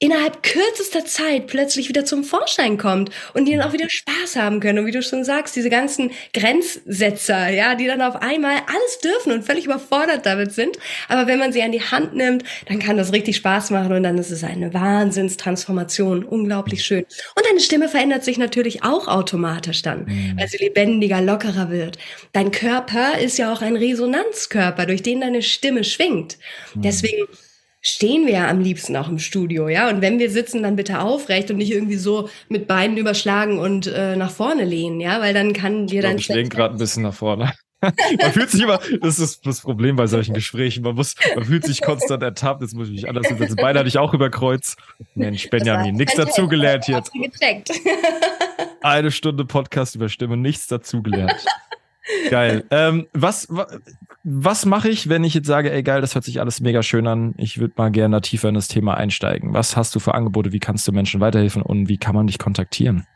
innerhalb kürzester Zeit plötzlich wieder zum Vorschein kommt und die dann auch wieder Spaß haben können. Und wie du schon sagst, diese ganzen Grenzsetzer, ja, die dann auf einmal alles dürfen und völlig überfordert damit sind. Aber wenn man sie an die Hand nimmt, dann kann das richtig Spaß machen und dann ist es eine Wahnsinnstransformation. Unglaublich schön. Und deine Stimme verändert sich natürlich auch automatisch dann, mhm. weil sie lebendiger, lockerer wird. Dein Körper ist ja auch ein Resonanzkörper, durch den deine Stimme schwingt. Mhm. Deswegen stehen wir ja am liebsten auch im Studio, ja. Und wenn wir sitzen, dann bitte aufrecht und nicht irgendwie so mit Beinen überschlagen und äh, nach vorne lehnen, ja, weil dann kann dir dann. Ich lehne gerade ein bisschen nach vorne. man fühlt sich immer, das ist das Problem bei solchen Gesprächen. Man muss, man fühlt sich konstant ertappt. Jetzt muss ich mich anders hinsetzen. Beide hatte ich auch über Kreuz. Mensch, Benjamin, nichts dazugelernt jetzt. Eine Stunde Podcast über Stimme, nichts dazugelernt. Geil. Ähm, was, was mache ich, wenn ich jetzt sage, ey geil, das hört sich alles mega schön an, ich würde mal gerne tiefer in das Thema einsteigen. Was hast du für Angebote, wie kannst du Menschen weiterhelfen und wie kann man dich kontaktieren?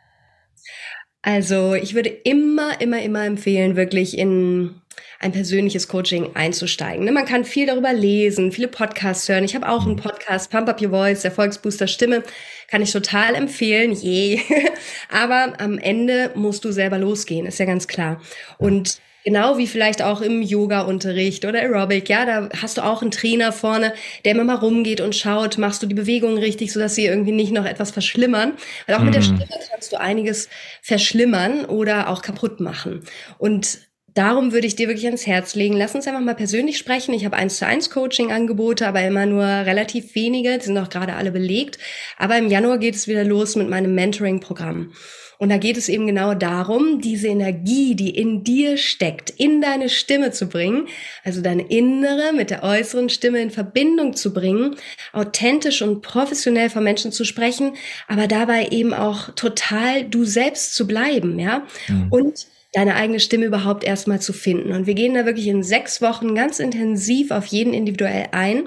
Also ich würde immer, immer, immer empfehlen, wirklich in ein persönliches Coaching einzusteigen. Ne, man kann viel darüber lesen, viele Podcasts hören. Ich habe auch einen Podcast, Pump Up Your Voice, Erfolgsbooster Stimme. Kann ich total empfehlen. Je. Aber am Ende musst du selber losgehen, ist ja ganz klar. Und Genau wie vielleicht auch im Yoga-Unterricht oder Aerobic, ja, da hast du auch einen Trainer vorne, der immer mal rumgeht und schaut, machst du die Bewegungen richtig, sodass sie irgendwie nicht noch etwas verschlimmern. Weil auch mm. mit der mhm. Stimme kannst du einiges verschlimmern oder auch kaputt machen. Und darum würde ich dir wirklich ans Herz legen. Lass uns einfach mal persönlich sprechen. Ich habe eins zu eins Coaching-Angebote, aber immer nur relativ wenige. Die sind auch gerade alle belegt. Aber im Januar geht es wieder los mit meinem Mentoring-Programm. Und da geht es eben genau darum, diese Energie, die in dir steckt, in deine Stimme zu bringen, also deine innere mit der äußeren Stimme in Verbindung zu bringen, authentisch und professionell von Menschen zu sprechen, aber dabei eben auch total du selbst zu bleiben, ja? Mhm. Und deine eigene Stimme überhaupt erstmal zu finden. Und wir gehen da wirklich in sechs Wochen ganz intensiv auf jeden individuell ein.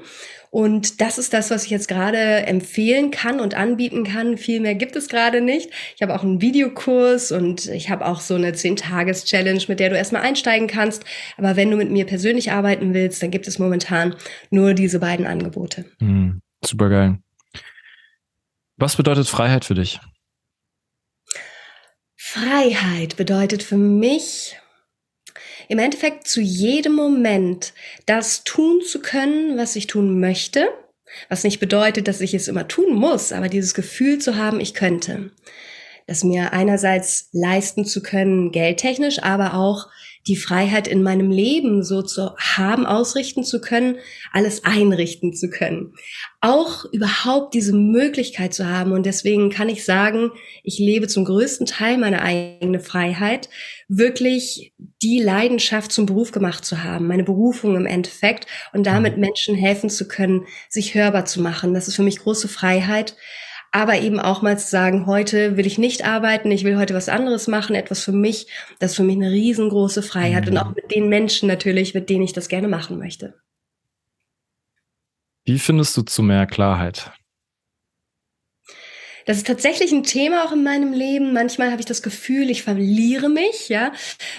Und das ist das, was ich jetzt gerade empfehlen kann und anbieten kann. Viel mehr gibt es gerade nicht. Ich habe auch einen Videokurs und ich habe auch so eine 10-Tages-Challenge, mit der du erstmal einsteigen kannst. Aber wenn du mit mir persönlich arbeiten willst, dann gibt es momentan nur diese beiden Angebote. Mhm, Super geil. Was bedeutet Freiheit für dich? Freiheit bedeutet für mich im Endeffekt zu jedem Moment das tun zu können, was ich tun möchte, was nicht bedeutet, dass ich es immer tun muss, aber dieses Gefühl zu haben, ich könnte. Das mir einerseits leisten zu können, geldtechnisch, aber auch die Freiheit in meinem Leben so zu haben, ausrichten zu können, alles einrichten zu können. Auch überhaupt diese Möglichkeit zu haben. Und deswegen kann ich sagen, ich lebe zum größten Teil meine eigene Freiheit, wirklich die Leidenschaft zum Beruf gemacht zu haben, meine Berufung im Endeffekt und damit mhm. Menschen helfen zu können, sich hörbar zu machen. Das ist für mich große Freiheit aber eben auch mal zu sagen, heute will ich nicht arbeiten, ich will heute was anderes machen, etwas für mich, das ist für mich eine riesengroße Freiheit mhm. und auch mit den Menschen natürlich, mit denen ich das gerne machen möchte. Wie findest du zu mehr Klarheit? Das ist tatsächlich ein Thema auch in meinem Leben. Manchmal habe ich das Gefühl, ich verliere mich, ja,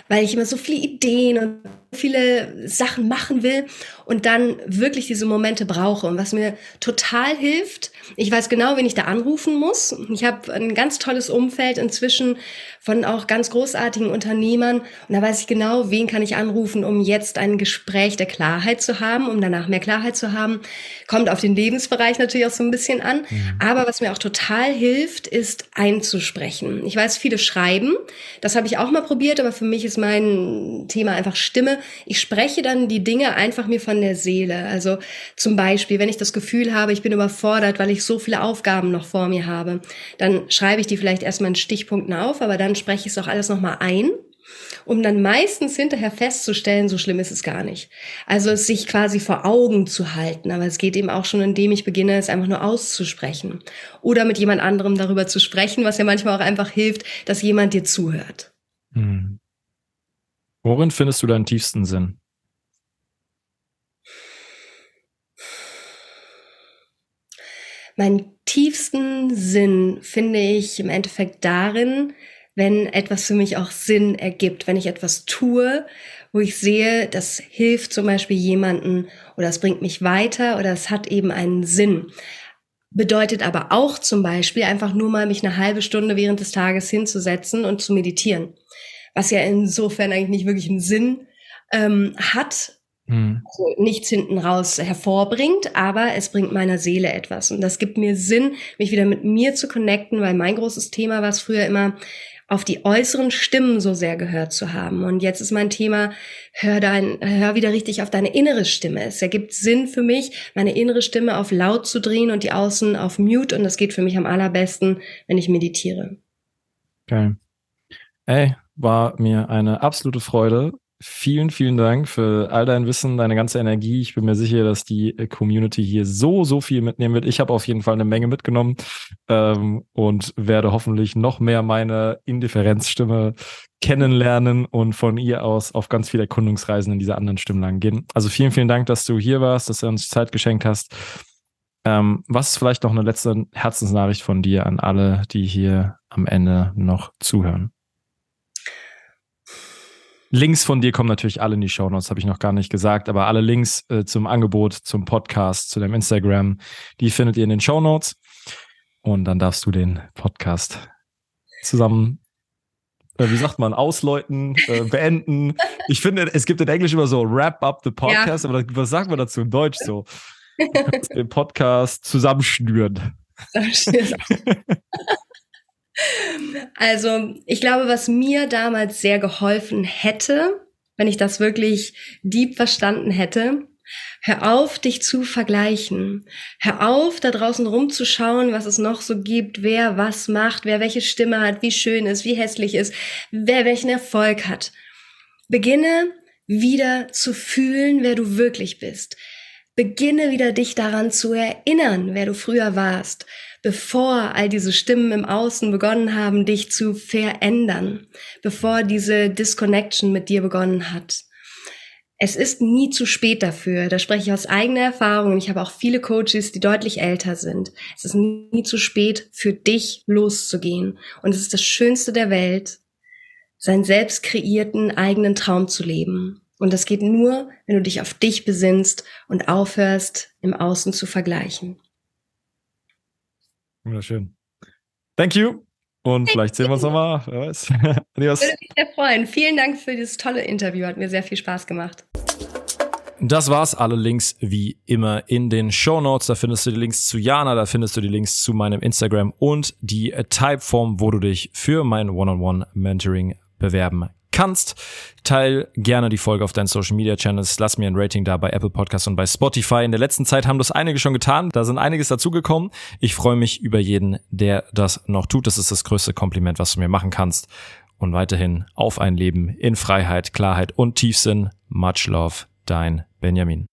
weil ich immer so viele Ideen und viele Sachen machen will und dann wirklich diese Momente brauche. Und was mir total hilft, ich weiß genau, wen ich da anrufen muss. Ich habe ein ganz tolles Umfeld inzwischen von auch ganz großartigen Unternehmern. Und da weiß ich genau, wen kann ich anrufen, um jetzt ein Gespräch der Klarheit zu haben, um danach mehr Klarheit zu haben. Kommt auf den Lebensbereich natürlich auch so ein bisschen an. Mhm. Aber was mir auch total hilft, ist einzusprechen. Ich weiß, viele schreiben. Das habe ich auch mal probiert, aber für mich ist mein Thema einfach Stimme. Ich spreche dann die Dinge einfach mir von der Seele. Also zum Beispiel, wenn ich das Gefühl habe, ich bin überfordert, weil ich so viele Aufgaben noch vor mir habe, dann schreibe ich die vielleicht erstmal in Stichpunkten auf, aber dann spreche ich es auch alles nochmal ein um dann meistens hinterher festzustellen, so schlimm ist es gar nicht. Also es sich quasi vor Augen zu halten, aber es geht eben auch schon, indem ich beginne, es einfach nur auszusprechen oder mit jemand anderem darüber zu sprechen, was ja manchmal auch einfach hilft, dass jemand dir zuhört. Hm. Worin findest du deinen tiefsten Sinn? Meinen tiefsten Sinn finde ich im Endeffekt darin, wenn etwas für mich auch Sinn ergibt, wenn ich etwas tue, wo ich sehe, das hilft zum Beispiel jemanden oder es bringt mich weiter oder es hat eben einen Sinn. Bedeutet aber auch zum Beispiel einfach nur mal mich eine halbe Stunde während des Tages hinzusetzen und zu meditieren. Was ja insofern eigentlich nicht wirklich einen Sinn ähm, hat, hm. also nichts hinten raus hervorbringt, aber es bringt meiner Seele etwas. Und das gibt mir Sinn, mich wieder mit mir zu connecten, weil mein großes Thema war es früher immer, auf die äußeren Stimmen so sehr gehört zu haben. Und jetzt ist mein Thema, hör dein, hör wieder richtig auf deine innere Stimme. Es ergibt Sinn für mich, meine innere Stimme auf laut zu drehen und die außen auf mute. Und das geht für mich am allerbesten, wenn ich meditiere. Geil. Ey, war mir eine absolute Freude vielen, vielen Dank für all dein Wissen, deine ganze Energie. Ich bin mir sicher, dass die äh, Community hier so, so viel mitnehmen wird. Ich habe auf jeden Fall eine Menge mitgenommen ähm, und werde hoffentlich noch mehr meine Indifferenzstimme kennenlernen und von ihr aus auf ganz viele Erkundungsreisen in diese anderen Stimmlagen gehen. Also vielen, vielen Dank, dass du hier warst, dass du uns Zeit geschenkt hast. Ähm, was ist vielleicht noch eine letzte Herzensnachricht von dir an alle, die hier am Ende noch zuhören? Links von dir kommen natürlich alle in die Show Notes, habe ich noch gar nicht gesagt, aber alle Links äh, zum Angebot, zum Podcast, zu dem Instagram, die findet ihr in den Show Notes. Und dann darfst du den Podcast zusammen, äh, wie sagt man, ausläuten, äh, beenden. Ich finde, es gibt in Englisch immer so Wrap up the Podcast, ja. aber was sagt man dazu in Deutsch so? den Podcast zusammenschnüren. Zusammenschnüren. Also ich glaube, was mir damals sehr geholfen hätte, wenn ich das wirklich deep verstanden hätte, hör auf, dich zu vergleichen. Hör auf, da draußen rumzuschauen, was es noch so gibt, wer was macht, wer welche Stimme hat, wie schön ist, wie hässlich ist, wer welchen Erfolg hat. Beginne wieder zu fühlen, wer du wirklich bist. Beginne wieder dich daran zu erinnern, wer du früher warst bevor all diese Stimmen im Außen begonnen haben, dich zu verändern, bevor diese Disconnection mit dir begonnen hat. Es ist nie zu spät dafür. Da spreche ich aus eigener Erfahrung. Ich habe auch viele Coaches, die deutlich älter sind. Es ist nie zu spät für dich loszugehen. Und es ist das Schönste der Welt, seinen selbst kreierten eigenen Traum zu leben. Und das geht nur, wenn du dich auf dich besinnst und aufhörst, im Außen zu vergleichen. Wunderschön. Thank you. Und Thank vielleicht sehen wir uns nochmal. Wer weiß. Adios. Würde mich sehr freuen. Vielen Dank für dieses tolle Interview. Hat mir sehr viel Spaß gemacht. Das war's. Alle Links wie immer in den Show Notes. Da findest du die Links zu Jana, da findest du die Links zu meinem Instagram und die Typeform, wo du dich für mein One-on-One-Mentoring bewerben kannst. Teil gerne die Folge auf deinen Social Media Channels. Lass mir ein Rating da bei Apple Podcasts und bei Spotify. In der letzten Zeit haben das einige schon getan. Da sind einiges dazugekommen. Ich freue mich über jeden, der das noch tut. Das ist das größte Kompliment, was du mir machen kannst. Und weiterhin auf ein Leben in Freiheit, Klarheit und Tiefsinn. Much love, dein Benjamin.